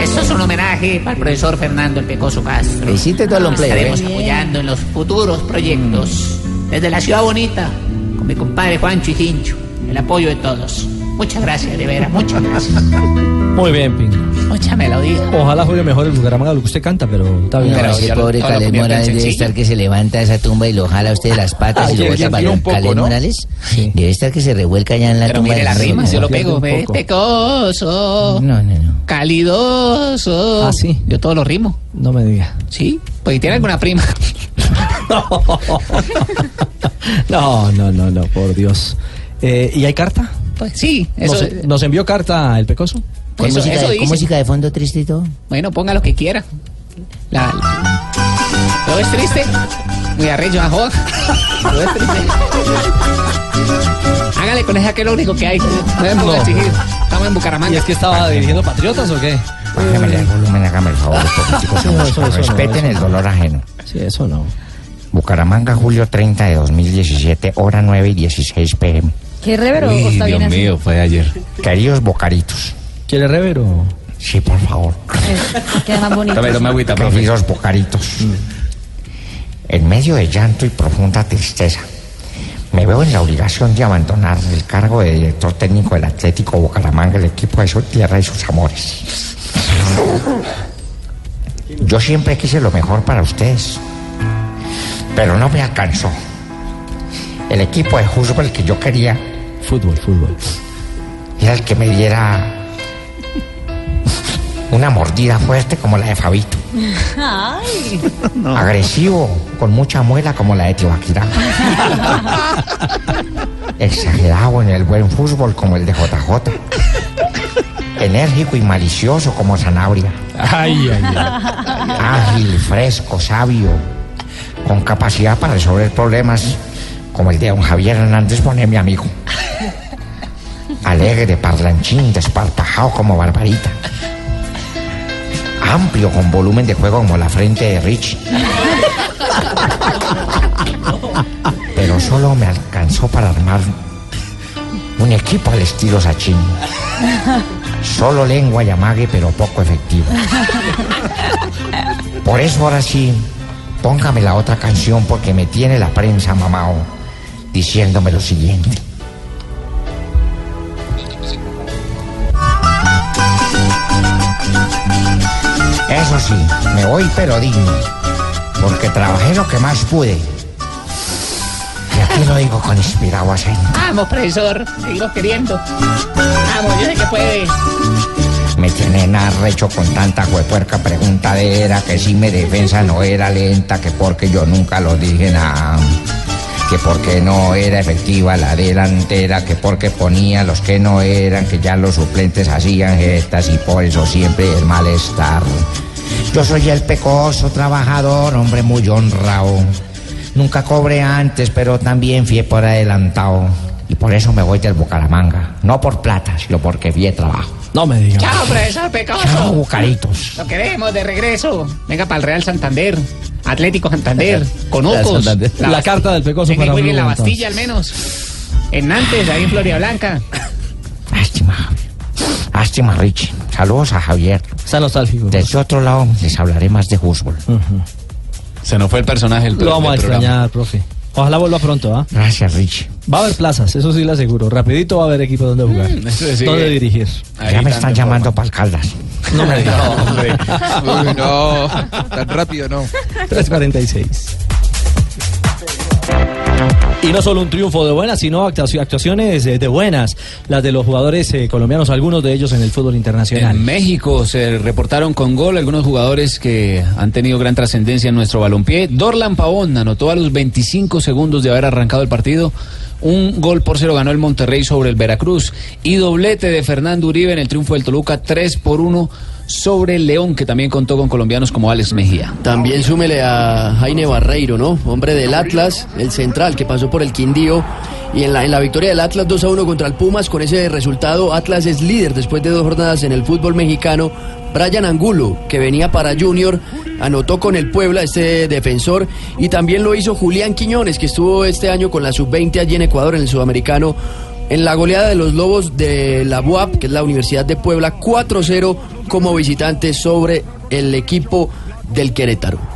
Speaker 21: Esto es un homenaje al profesor Fernando el Pecoso Castro.
Speaker 6: Hiciste todo el
Speaker 21: Estaremos
Speaker 6: ¿eh?
Speaker 21: apoyando en los futuros proyectos. Desde la ciudad bonita, con mi compadre Juancho y Tincho. El apoyo de todos. Muchas gracias, de veras, muchas gracias.
Speaker 4: Muy bien, Pingo.
Speaker 21: Mucha melodía.
Speaker 4: Ojalá juegue mejor el Bucaramanga lo que usted canta, pero está bien.
Speaker 6: Pero ese pobre Calés Morales debe estar que se levanta de esa tumba y lo jala a usted de las patas y lo bota para
Speaker 21: un poco,
Speaker 6: Calés
Speaker 21: ¿no?
Speaker 6: Morales. Debe estar que se revuelca ya en la
Speaker 21: Pero
Speaker 6: tumba.
Speaker 21: mire
Speaker 6: rey.
Speaker 21: rimas, yo lo
Speaker 6: No,
Speaker 21: pego. Pecoso.
Speaker 6: No, no, no.
Speaker 21: Calidoso.
Speaker 4: Ah, sí.
Speaker 21: Yo todo lo rimo.
Speaker 4: No me diga.
Speaker 21: Sí, pues tiene alguna prima.
Speaker 4: No, no, no, no, por Dios. Eh, ¿Y hay carta?
Speaker 21: Pues sí, eso,
Speaker 4: ¿Nos, nos envió carta el Pecoso?
Speaker 6: Con,
Speaker 21: Eso-
Speaker 6: música,
Speaker 21: eso
Speaker 6: de, con música de fondo triste y todo.
Speaker 21: Bueno, ponga lo que quiera. La, la- ¿Todo es triste? Muy arrecho, joda. Todo es triste. Hágale con esa que es lo único que hay. No
Speaker 4: No.
Speaker 21: exigir. Estamos en Bucaramanga.
Speaker 4: ¿Y es que estaba dirigiendo Patriotas o qué?
Speaker 24: Bájamele el volumen, hágame el favor,
Speaker 4: no, eso- eso
Speaker 24: Respeten el dolor ajeno.
Speaker 4: Sí, eso no.
Speaker 24: Bucaramanga, julio 30 de 2017, hora 9 y 16 pm.
Speaker 5: ¿Qué revero? ¿O está bien así?
Speaker 15: fue ayer.
Speaker 24: Queridos bocaritos.
Speaker 4: ¿Quiere revero?
Speaker 24: Sí, por favor.
Speaker 5: Queda más bonito.
Speaker 24: Queridos bocaritos. En medio de llanto y profunda tristeza, me veo en la obligación de abandonar el cargo de director técnico del Atlético Bucaramanga, el equipo de su tierra y sus amores. Yo siempre quise lo mejor para ustedes, pero no me alcanzó. El equipo de fútbol que yo quería
Speaker 4: Fútbol, fútbol.
Speaker 24: era el que me diera una mordida fuerte como la de Fabito.
Speaker 5: Ay.
Speaker 24: Agresivo, con mucha muela como la de Tibaquirá. Exagerado en el buen fútbol como el de JJ. Enérgico y malicioso como Sanabria.
Speaker 11: Ay, ay, ay.
Speaker 24: Ágil, fresco, sabio. Con capacidad para resolver problemas como el de don Javier Hernández Bonet, mi amigo. Alegre, parlanchín, desparpajado como Barbarita. Amplio, con volumen de juego como la frente de Rich. Pero solo me alcanzó para armar un equipo al estilo Sachin. Solo lengua y amague, pero poco efectivo. Por eso ahora sí, póngame la otra canción porque me tiene la prensa mamao diciéndome lo siguiente. Eso sí, me voy pero digno, porque trabajé lo que más pude. Y aquí lo digo con inspirado acento.
Speaker 21: Vamos, profesor. Seguimos queriendo. Vamos, yo sé que puede.
Speaker 24: Me tienen arrecho con tanta huepuerca preguntadera que si mi defensa no era lenta, que porque yo nunca lo dije nada. Que porque no era efectiva la delantera, que porque ponía los que no eran, que ya los suplentes hacían gestas y por eso siempre el malestar. Yo soy el pecoso trabajador, hombre muy honrado. Nunca cobré antes, pero también fui por adelantado. Y por eso me voy del Bucaramanga. No por plata, sino porque fui trabajo.
Speaker 4: No me diga.
Speaker 21: Chao, profesor Pecoso.
Speaker 24: Chao, Bucaritos.
Speaker 21: Lo queremos de regreso. Venga para el Real Santander. Atlético Santander.
Speaker 4: Santander. La carta del Pecoso para
Speaker 21: en la Bastilla al menos. En Nantes, ahí en Floria Blanca.
Speaker 24: Lástima. Lástima, Richie. Saludos a Javier.
Speaker 4: Está nostálgico.
Speaker 24: Desde otro lado les hablaré más de fútbol.
Speaker 15: Se nos fue el personaje del
Speaker 4: Lo vamos a extrañar, profe. Ojalá vuelva pronto, ¿ah?
Speaker 24: Gracias, Richie.
Speaker 4: Va a haber plazas, eso sí le aseguro. Rapidito va a haber equipo donde jugar.
Speaker 15: sí.
Speaker 4: donde dirigir.
Speaker 24: ya me están llamando para Caldas.
Speaker 4: No me digas.
Speaker 13: Uy, no, tan rápido no.
Speaker 4: 346. Y no solo un triunfo de buenas, sino actuaci- actuaciones eh, de buenas, las de los jugadores eh, colombianos, algunos de ellos en el fútbol internacional.
Speaker 15: En México se reportaron con gol algunos jugadores que han tenido gran trascendencia en nuestro balompié. Dorlan Pavón anotó a los 25 segundos de haber arrancado el partido. Un gol por cero ganó el Monterrey sobre el Veracruz. Y doblete de Fernando Uribe en el triunfo del Toluca 3 por 1 sobre el León, que también contó con colombianos como Alex Mejía.
Speaker 7: También súmele a Jaime Barreiro, ¿no? Hombre del Atlas, el central que pasó por el Quindío. Y en la, en la victoria del Atlas 2 a 1 contra el Pumas, con ese resultado, Atlas es líder después de dos jornadas en el fútbol mexicano. Brian Angulo, que venía para Junior, anotó con el Puebla, este defensor, y también lo hizo Julián Quiñones, que estuvo este año con la sub-20 allí en Ecuador, en el sudamericano, en la goleada de los Lobos de la UAP, que es la Universidad de Puebla, 4-0 como visitante sobre el equipo del Querétaro.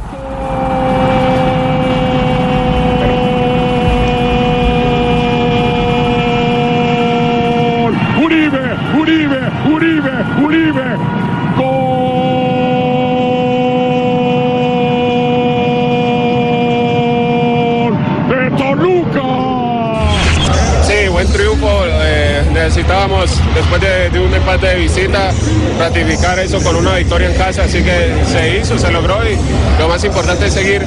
Speaker 25: Visita, ratificar eso con una victoria en casa. Así que se hizo, se logró y lo más importante es seguir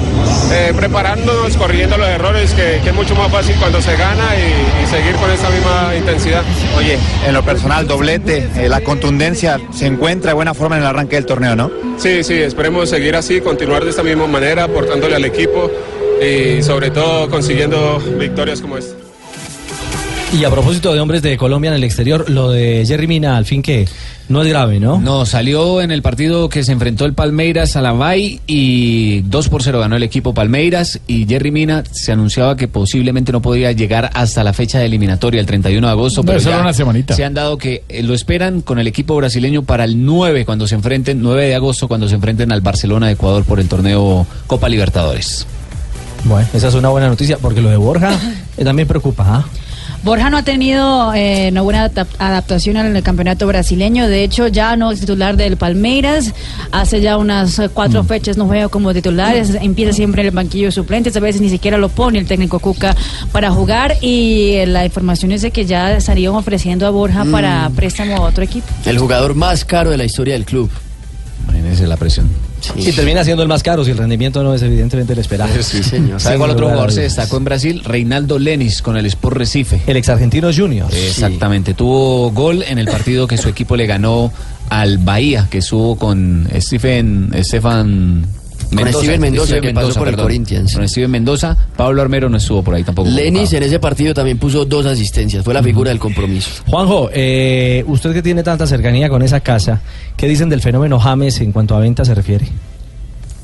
Speaker 25: eh, preparándonos, corrigiendo los errores, que, que es mucho más fácil cuando se gana y, y seguir con esa misma intensidad.
Speaker 26: Oye, en lo personal, doblete, eh, la contundencia se encuentra de buena forma en el arranque del torneo, ¿no?
Speaker 25: Sí, sí, esperemos seguir así, continuar de esta misma manera, aportándole al equipo y sobre todo consiguiendo victorias como esta.
Speaker 4: Y a propósito de hombres de Colombia en el exterior, lo de Jerry Mina, al fin que no es grave, ¿no?
Speaker 15: No, salió en el partido que se enfrentó el Palmeiras a la Bay y 2 por 0 ganó el equipo Palmeiras y Jerry Mina se anunciaba que posiblemente no podía llegar hasta la fecha de eliminatoria, el 31 de agosto. Pero
Speaker 11: ser
Speaker 15: ya
Speaker 11: una semanita.
Speaker 15: se han dado que eh, lo esperan con el equipo brasileño para el 9 cuando se enfrenten, 9 de agosto cuando se enfrenten al Barcelona de Ecuador por el torneo Copa Libertadores.
Speaker 4: Bueno, esa es una buena noticia, porque lo de Borja eh, también preocupa, ¿ah?
Speaker 5: Borja no ha tenido eh, una buena adap- adaptación al campeonato brasileño. De hecho, ya no es titular del Palmeiras. Hace ya unas eh, cuatro fechas no juega como titular. Es- empieza siempre en el banquillo de suplentes. A veces ni siquiera lo pone el técnico Cuca para jugar. Y eh, la información es de que ya estarían ofreciendo a Borja para préstamo a otro equipo.
Speaker 7: El jugador más caro de la historia del club.
Speaker 15: Imagínense la presión.
Speaker 4: Y termina siendo el más caro si el rendimiento no es evidentemente el esperado.
Speaker 15: Sí, señor. ¿Sabe cuál otro jugador se destacó en Brasil? Reinaldo Lenis con el Sport Recife.
Speaker 4: El ex argentino Junior.
Speaker 15: Exactamente. Tuvo gol en el partido que su equipo le ganó al Bahía, que estuvo con Stephen, Stefan
Speaker 7: Con Steven Mendoza, que pasó por el
Speaker 15: perdón.
Speaker 7: Corinthians.
Speaker 15: Con Steven Mendoza. Pablo Armero no estuvo por ahí tampoco.
Speaker 7: Lenis en ese partido también puso dos asistencias. Fue la figura del compromiso.
Speaker 4: Juanjo, eh, usted que tiene tanta cercanía con esa casa, ¿qué dicen del fenómeno James en cuanto a venta se refiere?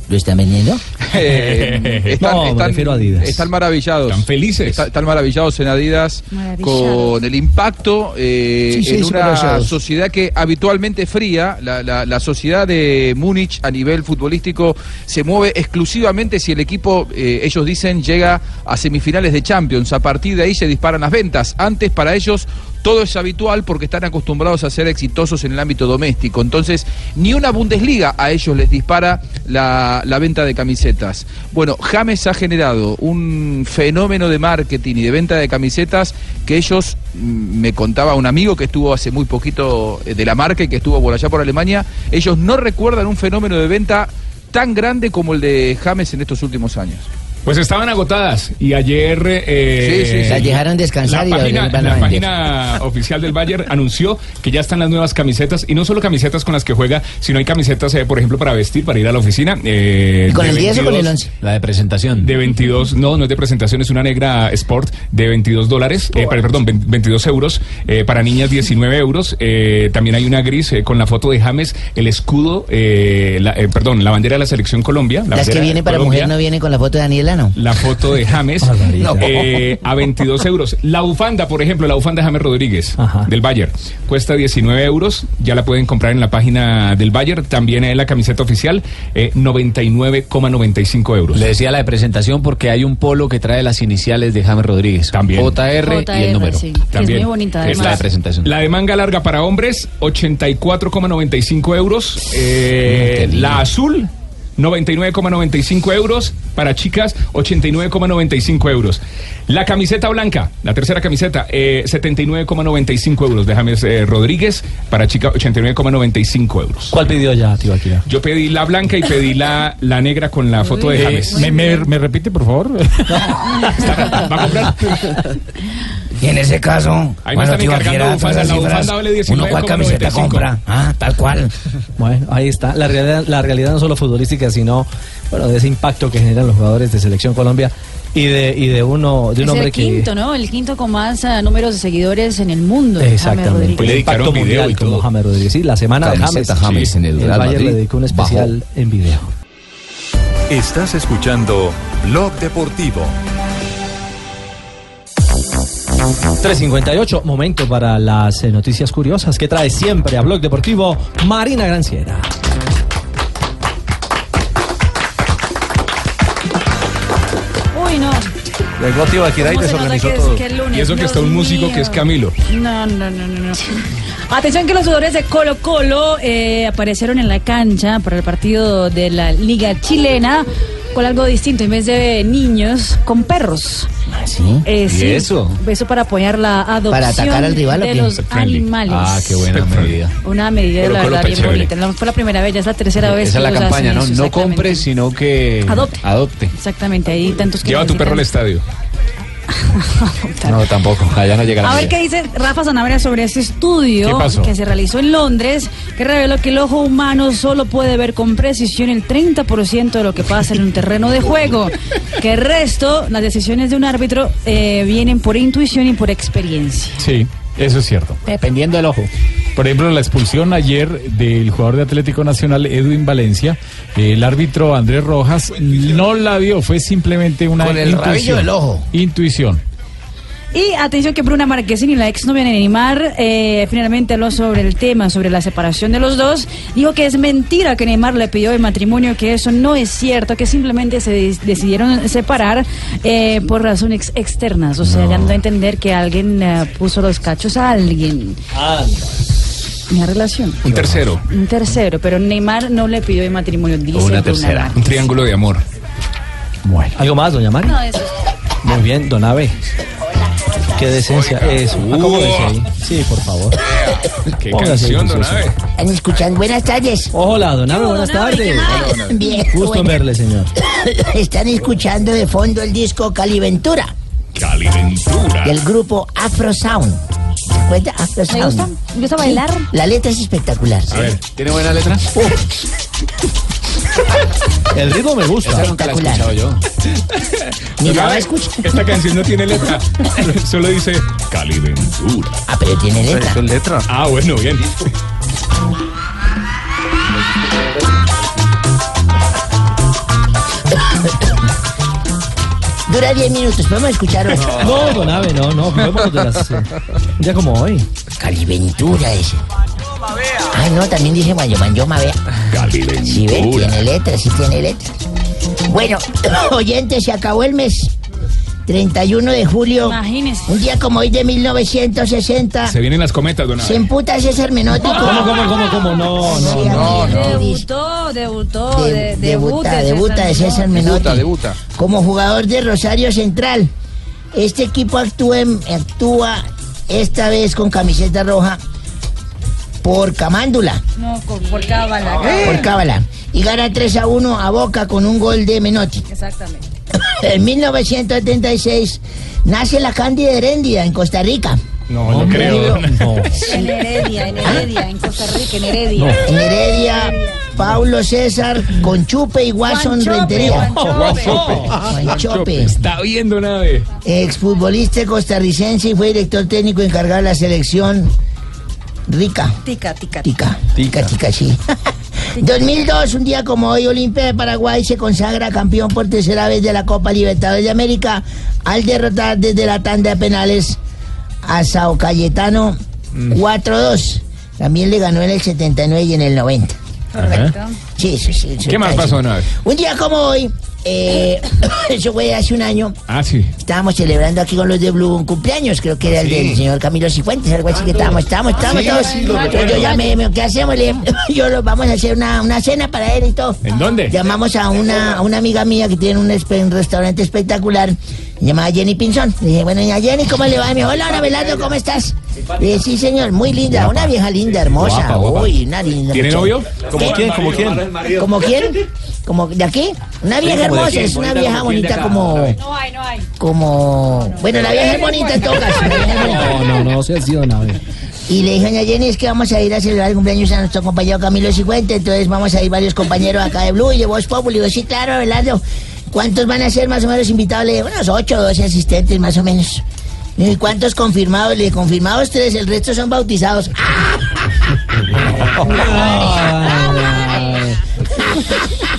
Speaker 22: ¿Lo están vendiendo?
Speaker 13: Eh, están,
Speaker 4: No, me
Speaker 13: están-
Speaker 4: refiero a Adidas.
Speaker 13: están maravillados.
Speaker 17: Están felices.
Speaker 13: Está- están maravillados en Adidas
Speaker 5: Maravillados.
Speaker 13: con el impacto eh,
Speaker 14: Sí, sí,
Speaker 13: en una sociedad que habitualmente fría. La, la- la sociedad de Múnich a nivel futbolístico se mueve exclusivamente si el equipo, eh, ellos dicen, llega a semifinales de Champions. A partir de ahí se disparan las ventas. Antes para ellos todo es habitual porque están acostumbrados a ser exitosos en el ámbito doméstico. Entonces, ni una Bundesliga a ellos les dispara la, venta de camisetas. Bueno, James ha generado un fenómeno de marketing y de venta de camisetas que ellos, mm, me contaba un amigo que estuvo hace muy poquito eh, de la marca y que estuvo por allá por Alemania, ellos no recuerdan un fenómeno de venta tan grande como el de James en estos últimos años.
Speaker 17: Pues estaban agotadas y ayer eh,
Speaker 22: Sí, sí, sí. Las dejaron descansar y
Speaker 17: la
Speaker 22: ahora
Speaker 17: página,
Speaker 22: las van a
Speaker 17: la página oficial del Bayern anunció que ya están las nuevas camisetas y no solo camisetas con las que juega, sino hay camisetas, eh, por ejemplo, para vestir, para ir a la oficina. eh,
Speaker 22: ¿Y con el 10 o con el
Speaker 17: 22
Speaker 22: 11?
Speaker 15: La de presentación.
Speaker 17: De 22, no, no es de presentación, es una negra Sport de 22 dólares, eh, per- perdón, 20 22 euros, eh, para niñas 19 euros. eh, también hay una gris eh, con la foto de James, el escudo, eh, la- eh, perdón, la bandera de la selección Colombia. la
Speaker 22: Las que vienen para
Speaker 17: Colombia,
Speaker 22: mujer no vienen con la foto de Daniela,
Speaker 17: La foto de James eh, a 22 euros. La bufanda, por ejemplo, la bufanda de James Rodríguez del Bayern cuesta 19 euros. Ya la pueden comprar en la página del Bayern. También es la camiseta oficial, eh, 99,95 euros.
Speaker 15: Le decía la de presentación porque hay un polo que trae las iniciales de James Rodríguez.
Speaker 17: También.
Speaker 15: JR, y el número.
Speaker 5: sí, que es muy bonita
Speaker 17: Es
Speaker 5: además.
Speaker 17: la de presentación. La de manga larga para hombres, 84,95 euros. Eh, la azul, 99,95 euros. Para chicas, 89,95 euros. La camiseta blanca, la tercera camiseta, eh, 79,95 euros de James eh, Rodríguez. Para chica, 89,95 euros.
Speaker 4: ¿Cuál pidió ya, Tibaquira?
Speaker 17: Yo pedí la blanca y pedí la, la negra con la foto de
Speaker 11: Eh,
Speaker 17: James.
Speaker 11: me, me- me repite, por favor?
Speaker 17: ¿Va a comprar?
Speaker 6: Y en ese caso,
Speaker 17: Ahí
Speaker 6: cuando
Speaker 17: están encargando la
Speaker 6: cifras,
Speaker 17: bufanda vale
Speaker 6: ¿uno cuál camiseta
Speaker 17: 19,95.
Speaker 6: compra? Ah, tal cual.
Speaker 4: Bueno, ahí está. La realidad, la realidad no solo futbolística, sino bueno, de ese impacto que generan los jugadores de Selección Colombia y de, y de uno de un
Speaker 5: es
Speaker 4: hombre
Speaker 5: el
Speaker 4: que.
Speaker 5: quinto, ¿no? El quinto con más ah, números de seguidores en el mundo.
Speaker 4: Exactamente.
Speaker 5: Rodríguez.
Speaker 4: El impacto mundial como James Rodríguez. Sí, la semana de James.
Speaker 1: Camiseta James en el Real
Speaker 4: Bayern
Speaker 1: Madrid
Speaker 4: le dedicó un especial en video.
Speaker 1: Estás escuchando Blog Deportivo.
Speaker 4: 358, momento para las eh, noticias curiosas que trae siempre a Blog Deportivo Marina Granciera.
Speaker 5: Uy, no.
Speaker 9: Llegó Tibaquira y
Speaker 5: ¿Cómo se nota
Speaker 9: desorganizó todo.
Speaker 17: Y eso que está un músico que es. Camilo.
Speaker 5: No, no, no, no, no. Atención que los jugadores de Colo Colo eh, aparecieron en la cancha para el partido de la Liga Chilena con algo distinto, en vez de niños, con perros.
Speaker 6: ¿Sí?
Speaker 5: Eh,
Speaker 15: ¿Y
Speaker 5: sí,
Speaker 15: eso?
Speaker 5: Eso para apoyar la adopción
Speaker 6: ¿Para atacar al rival
Speaker 5: de los animales.
Speaker 15: Ah, qué buena medida.
Speaker 5: Una medida,
Speaker 15: Colo
Speaker 5: la verdad, bien
Speaker 15: chévere.
Speaker 5: bonita. No fue la primera vez, ya es la tercera vez
Speaker 15: Esa es la campaña, ¿no?
Speaker 5: eso,
Speaker 15: No compre, sino que
Speaker 5: Adopte.
Speaker 15: adopte.
Speaker 5: Exactamente, hay tantos que
Speaker 17: Lleva a tu perro al estadio.
Speaker 15: No, tampoco. Allá no llega la
Speaker 5: A ver qué dice Rafa Sanabria sobre este estudio que se realizó en Londres, que reveló que el ojo humano solo puede ver con precisión el 30% de lo que pasa en un terreno de juego, que el resto, las decisiones de un árbitro, eh, vienen por intuición y por experiencia.
Speaker 11: Sí, eso es cierto.
Speaker 15: Dependiendo del ojo.
Speaker 11: Por ejemplo, la expulsión ayer del jugador de Atlético Nacional, Edwin Valencia, el árbitro Andrés Rojas no la vio, fue simplemente una
Speaker 6: Con el
Speaker 11: intuición.
Speaker 6: rabillo del ojo.
Speaker 11: Intuición.
Speaker 5: Y atención que Bruna Marquezini, la exnovia de Neymar, eh, finalmente habló sobre el tema, sobre la separación de los dos. Dijo que es mentira que Neymar le pidió el matrimonio, que eso no es cierto, que simplemente se decidieron separar eh, por razones externas. O sea, dando a entender que alguien eh, puso los cachos a alguien. Una relación.
Speaker 17: Un tercero.
Speaker 5: Un tercero, pero Neymar no le pidió el matrimonio, dice
Speaker 17: una tercera. Un triángulo de amor.
Speaker 4: Bueno. ¿Algo más, doña Mari?
Speaker 5: No, eso.
Speaker 4: Muy bien, don Abe. Qué decencia. Eso. Acomódese ahí. Sí, por favor.
Speaker 17: Qué canción, don. Abe.
Speaker 6: ¿Están escuchando? Buenas tardes.
Speaker 4: Hola, don Abe, buenas tardes.
Speaker 6: Bien,
Speaker 4: Gusto en verle, señor.
Speaker 6: Están escuchando de fondo el disco Caliventura
Speaker 17: Caliventura.
Speaker 6: del grupo Afro Sound. ¿Se acuerda? Afro
Speaker 5: ¿Le gusta?
Speaker 6: Sound.
Speaker 5: ¿Le gusta bailar?
Speaker 6: La letra es espectacular.
Speaker 15: A ver, ¿tiene buena letra?
Speaker 4: El ritmo me gusta.
Speaker 15: Esa nunca la he escuchado yo.
Speaker 6: Ni la.
Speaker 17: Esta canción no tiene letra. Solo dice Caliventura.
Speaker 6: Ah, pero tiene letra.
Speaker 9: Eso es letra.
Speaker 17: Ah, bueno, bien.
Speaker 6: Dura 10 minutos, podemos escuchar otro.
Speaker 4: No, don Abe, no, no. De las, eh, ya como hoy.
Speaker 6: Caliventura ese. Ay, no, también dice Mayo Mayoma, vea. Sí, ve, tiene letra, sí tiene letra. Bueno, oyentes, se acabó el mes. 31 de julio.
Speaker 5: Imagínese.
Speaker 6: Un día como hoy de 1960.
Speaker 17: Se vienen las cometas, don
Speaker 6: Se emputa César Menotti. con-
Speaker 4: ¿Cómo, cómo, cómo, cómo? No, no,
Speaker 6: Sí,
Speaker 4: no.
Speaker 6: dice-
Speaker 5: Debutó, debutó,
Speaker 6: de-
Speaker 5: de,
Speaker 6: debuta, debuta de César Menotti.
Speaker 13: Debuta, debuta.
Speaker 6: Como jugador de Rosario Central. Este equipo actúa, actúa esta vez con camiseta roja por Camándula,
Speaker 5: No, con- por cábala.
Speaker 6: por Cábala. Y gana 3 a 1 a Boca con un gol de Menotti.
Speaker 5: Exactamente.
Speaker 6: En 1976 nace la Cándida Herendia en Costa Rica.
Speaker 17: No, no creo.
Speaker 4: No.
Speaker 5: En Heredia, en Heredia, en Costa Rica, en Heredia.
Speaker 6: En Heredia, Paulo César, Conchupe y Watson
Speaker 5: Juanchope,
Speaker 6: Rentería.
Speaker 5: Juanchope.
Speaker 6: Juanchope.
Speaker 17: Está viendo don Abe.
Speaker 6: Exfutbolista costarricense y fue director técnico encargado de la selección Rica.
Speaker 5: Tica, tica.
Speaker 6: Tica. Tica, tica, sí. 2002, un día como hoy, Olimpia de Paraguay se consagra campeón por tercera vez de la Copa Libertadores de América al derrotar desde la tanda de penales a Sao Cayetano 4-2. También le ganó en el 79 y en el 90.
Speaker 5: Correcto.
Speaker 6: Sí, sí, sí.
Speaker 17: ¿Qué más pasó, don Abe?
Speaker 6: Un día como hoy, eh, eso fue hace un año,
Speaker 17: Ah, sí.
Speaker 6: estábamos celebrando aquí con los de Blue un cumpleaños, creo que era el del señor Camilo Cifuentes, algo así que estábamos, estábamos, estábamos
Speaker 17: Sí,
Speaker 6: todos. Entonces yo llamé, me- ¿qué hacemos? Le yo lo vamos a hacer una, una cena para él y todo.
Speaker 17: ¿En dónde?
Speaker 6: Llamamos a una, a una amiga mía que tiene un, espe- un restaurante espectacular, llamada Jenny Pinzón. Le dije, bueno, doña Jenny, ¿cómo le va? Me dijo, hola, hola, Belardo, ¿cómo estás? Le dije, sí, señor, muy linda, una vieja linda, hermosa.
Speaker 17: Guapa, guapa.
Speaker 6: Uy, una linda.
Speaker 17: ¿Tiene
Speaker 6: muchacha.
Speaker 17: novio?
Speaker 9: ¿Como quién? ¿Como quién?
Speaker 6: ¿Como quién?
Speaker 22: Como de aquí, una vieja hermosa, es una vieja bonita
Speaker 15: acá,
Speaker 22: como.
Speaker 5: No hay, no hay.
Speaker 22: como, bueno, la vieja es bonita en todo caso. la vieja es bonita.
Speaker 4: No, no, no, se ha sido nada.
Speaker 22: Y le dije a Jenny, es que vamos a ir a celebrar el cumpleaños a nuestro compañero Camilo Cifuente, entonces vamos a ir varios compañeros acá de Blue y de Voz Populi. Digo, sí, claro, Abelardo. ¿Cuántos van a ser más o menos invitados? Le dije, unos ocho o doce asistentes más o menos. Le dije, ¿Y cuántos confirmados? Le dije, confirmados tres, el resto son bautizados.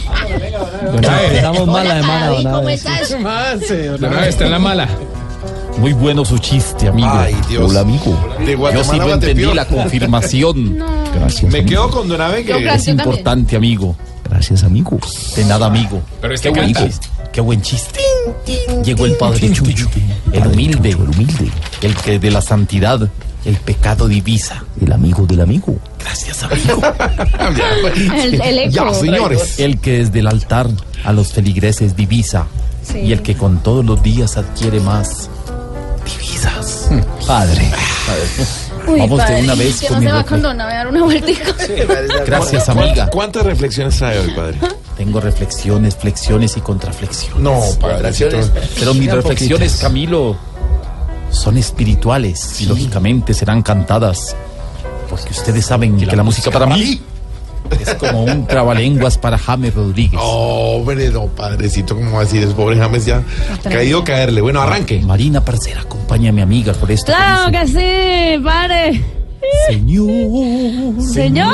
Speaker 4: Estamos mal la don
Speaker 22: ¿Cómo estás?
Speaker 17: No, está en la mala.
Speaker 27: Muy bueno su chiste, amigo.
Speaker 28: Ay, Dios.
Speaker 27: Hola, amigo.
Speaker 28: De
Speaker 27: Yo
Speaker 28: Guatemala
Speaker 27: sí
Speaker 28: a
Speaker 27: lo entendí
Speaker 28: Guatepeor.
Speaker 27: la confirmación. Gracias.
Speaker 28: Me
Speaker 27: amigo.
Speaker 28: quedo con Don Abe
Speaker 23: Yo,
Speaker 28: que...
Speaker 27: Es
Speaker 23: yo también.
Speaker 27: importante, amigo. Gracias, amigo. De nada, amigo.
Speaker 17: Pero este
Speaker 27: Qué chiste. Qué buen chiste. Llegó el padre Chucho, el humilde, el humilde, el que de la santidad, el pecado divisa, el amigo del amigo. Gracias, amigo.
Speaker 23: El, el eco.
Speaker 28: Ya, señores.
Speaker 27: El que desde el altar a los feligreses divisa
Speaker 23: Sí.
Speaker 27: y el que con todos los días adquiere más divisas. Padre.
Speaker 23: Uy,
Speaker 27: Vamos de
Speaker 23: padre,
Speaker 27: una vez
Speaker 23: que
Speaker 27: con
Speaker 23: no
Speaker 27: mi
Speaker 23: se va
Speaker 27: refle-
Speaker 23: con Dona a dar una vueltica.
Speaker 27: Gracias,
Speaker 28: ¿Cuántas-
Speaker 27: amiga.
Speaker 28: ¿Cuántas reflexiones trae hoy, padre?
Speaker 27: Tengo reflexiones, flexiones y contraflexiones.
Speaker 28: No, padrecito.
Speaker 27: Pero mis reflexiones,
Speaker 4: poquitas.
Speaker 27: Camilo, son espirituales y lógicamente serán cantadas. Porque ustedes saben que la, música para mí es como un trabalenguas para James Rodríguez.
Speaker 28: Hombre, no, padrecito, ¿cómo va a decir eso? Pobre James ya caído caerle. Bueno, arranque.
Speaker 27: Marina Parcera, acompaña a mi amiga por esto. que
Speaker 5: Claro
Speaker 27: dice,
Speaker 5: que sí, padre.
Speaker 27: Señor,
Speaker 5: Señor.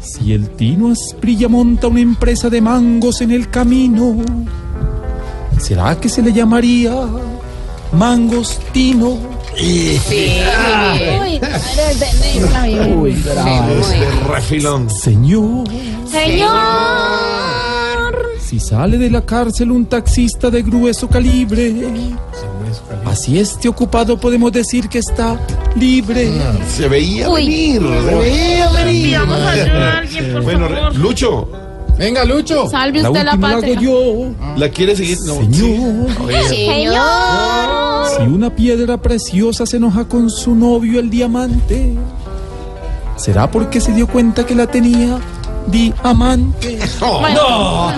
Speaker 27: si el Tino Asprilla monta una empresa de mangos en el camino, ¿será que se le llamaría Mangos Tino?
Speaker 23: Sí. Uy,
Speaker 4: bravo.
Speaker 28: Este refilón.
Speaker 27: Señor,
Speaker 23: Señor.
Speaker 27: si sale de la cárcel un taxista de grueso calibre, así esté ocupado podemos decir que está libre.
Speaker 28: Se veía
Speaker 23: Uy.
Speaker 28: venir. Se veía venir.
Speaker 23: Pidamos ayuda a alguien, por
Speaker 28: Bueno,
Speaker 23: favor.
Speaker 28: Lucho,
Speaker 27: Venga, Lucho.
Speaker 23: Salve usted la
Speaker 27: última la hago
Speaker 23: patria.
Speaker 27: yo.
Speaker 28: ¿la quiere seguir? No,
Speaker 27: Señor,
Speaker 23: Señor.
Speaker 27: Si una piedra preciosa se enoja con su novio el diamante, ¿será porque se dio cuenta que la tenía diamante?
Speaker 23: Bueno,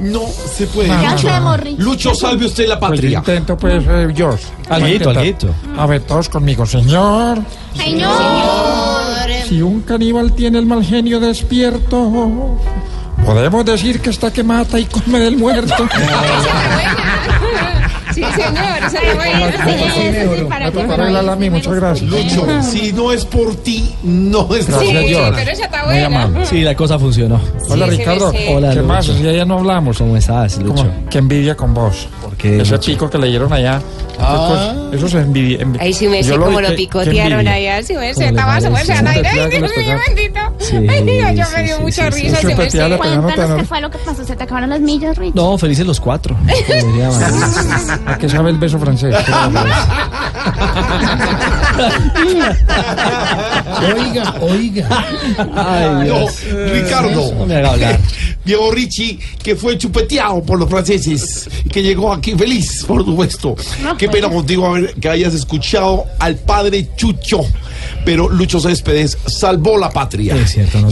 Speaker 28: No se puede.
Speaker 23: ya
Speaker 28: Lucho.
Speaker 23: se.
Speaker 28: Lucho, salve usted la patria.
Speaker 29: intento, pues, eh, George.
Speaker 4: Alguito, alguito.
Speaker 29: A ver, todos conmigo. Señor,
Speaker 23: Señor.
Speaker 29: si un caníbal tiene el mal genio despierto, podemos decir que está que mata y come del muerto.
Speaker 23: Sí, señor. Esa es buena. Esa sí, para ti.
Speaker 29: a mí, muchas gracias.
Speaker 28: Lucho, si no es por ti, no es por
Speaker 29: Gracias,
Speaker 23: Sí, pero esa está buena.
Speaker 4: Sí, la cosa funcionó.
Speaker 29: Hola, Ricardo.
Speaker 23: se
Speaker 4: Hola,
Speaker 29: ¿Qué más? Si ya no hablamos.
Speaker 4: ¿Cómo estás, Lucho?
Speaker 29: Qué envidia con vos.
Speaker 4: ¿Por qué,
Speaker 29: Ese
Speaker 4: Lucho?
Speaker 29: pico que leyeron allá.
Speaker 4: Ah.
Speaker 29: Eso es envidia. envi-
Speaker 23: Ahí sí me sé
Speaker 29: lo
Speaker 23: cómo lo picotearon allá. Sí, me
Speaker 4: ¿Cómo
Speaker 23: sé, estaba
Speaker 4: parece?
Speaker 23: súper sana. Ay, Dios mío, bendito.
Speaker 4: Sí,
Speaker 23: Ay, Dios, yo
Speaker 4: sí,
Speaker 23: me dio
Speaker 4: sí,
Speaker 23: mucha
Speaker 4: sí,
Speaker 23: risa.
Speaker 29: sí.
Speaker 23: sí me sé. Cuéntanos
Speaker 29: tan-
Speaker 23: qué fue lo que pasó. Se te acabaron las millas, Rich.
Speaker 4: No, felices los cuatro.
Speaker 29: ¿A qué sabe el beso francés?
Speaker 14: Oiga, oiga.
Speaker 4: Ay,
Speaker 28: No,
Speaker 4: Dios.
Speaker 28: Ricardo.
Speaker 4: No me haga hablar.
Speaker 28: Diego Ricci, que fue chupeteado por los franceses y que llegó aquí feliz, por supuesto. Qué pena contigo haber- que hayas escuchado al padre Chucho. Pero Lucho Céspedes salvó la patria.
Speaker 4: Es cierto, no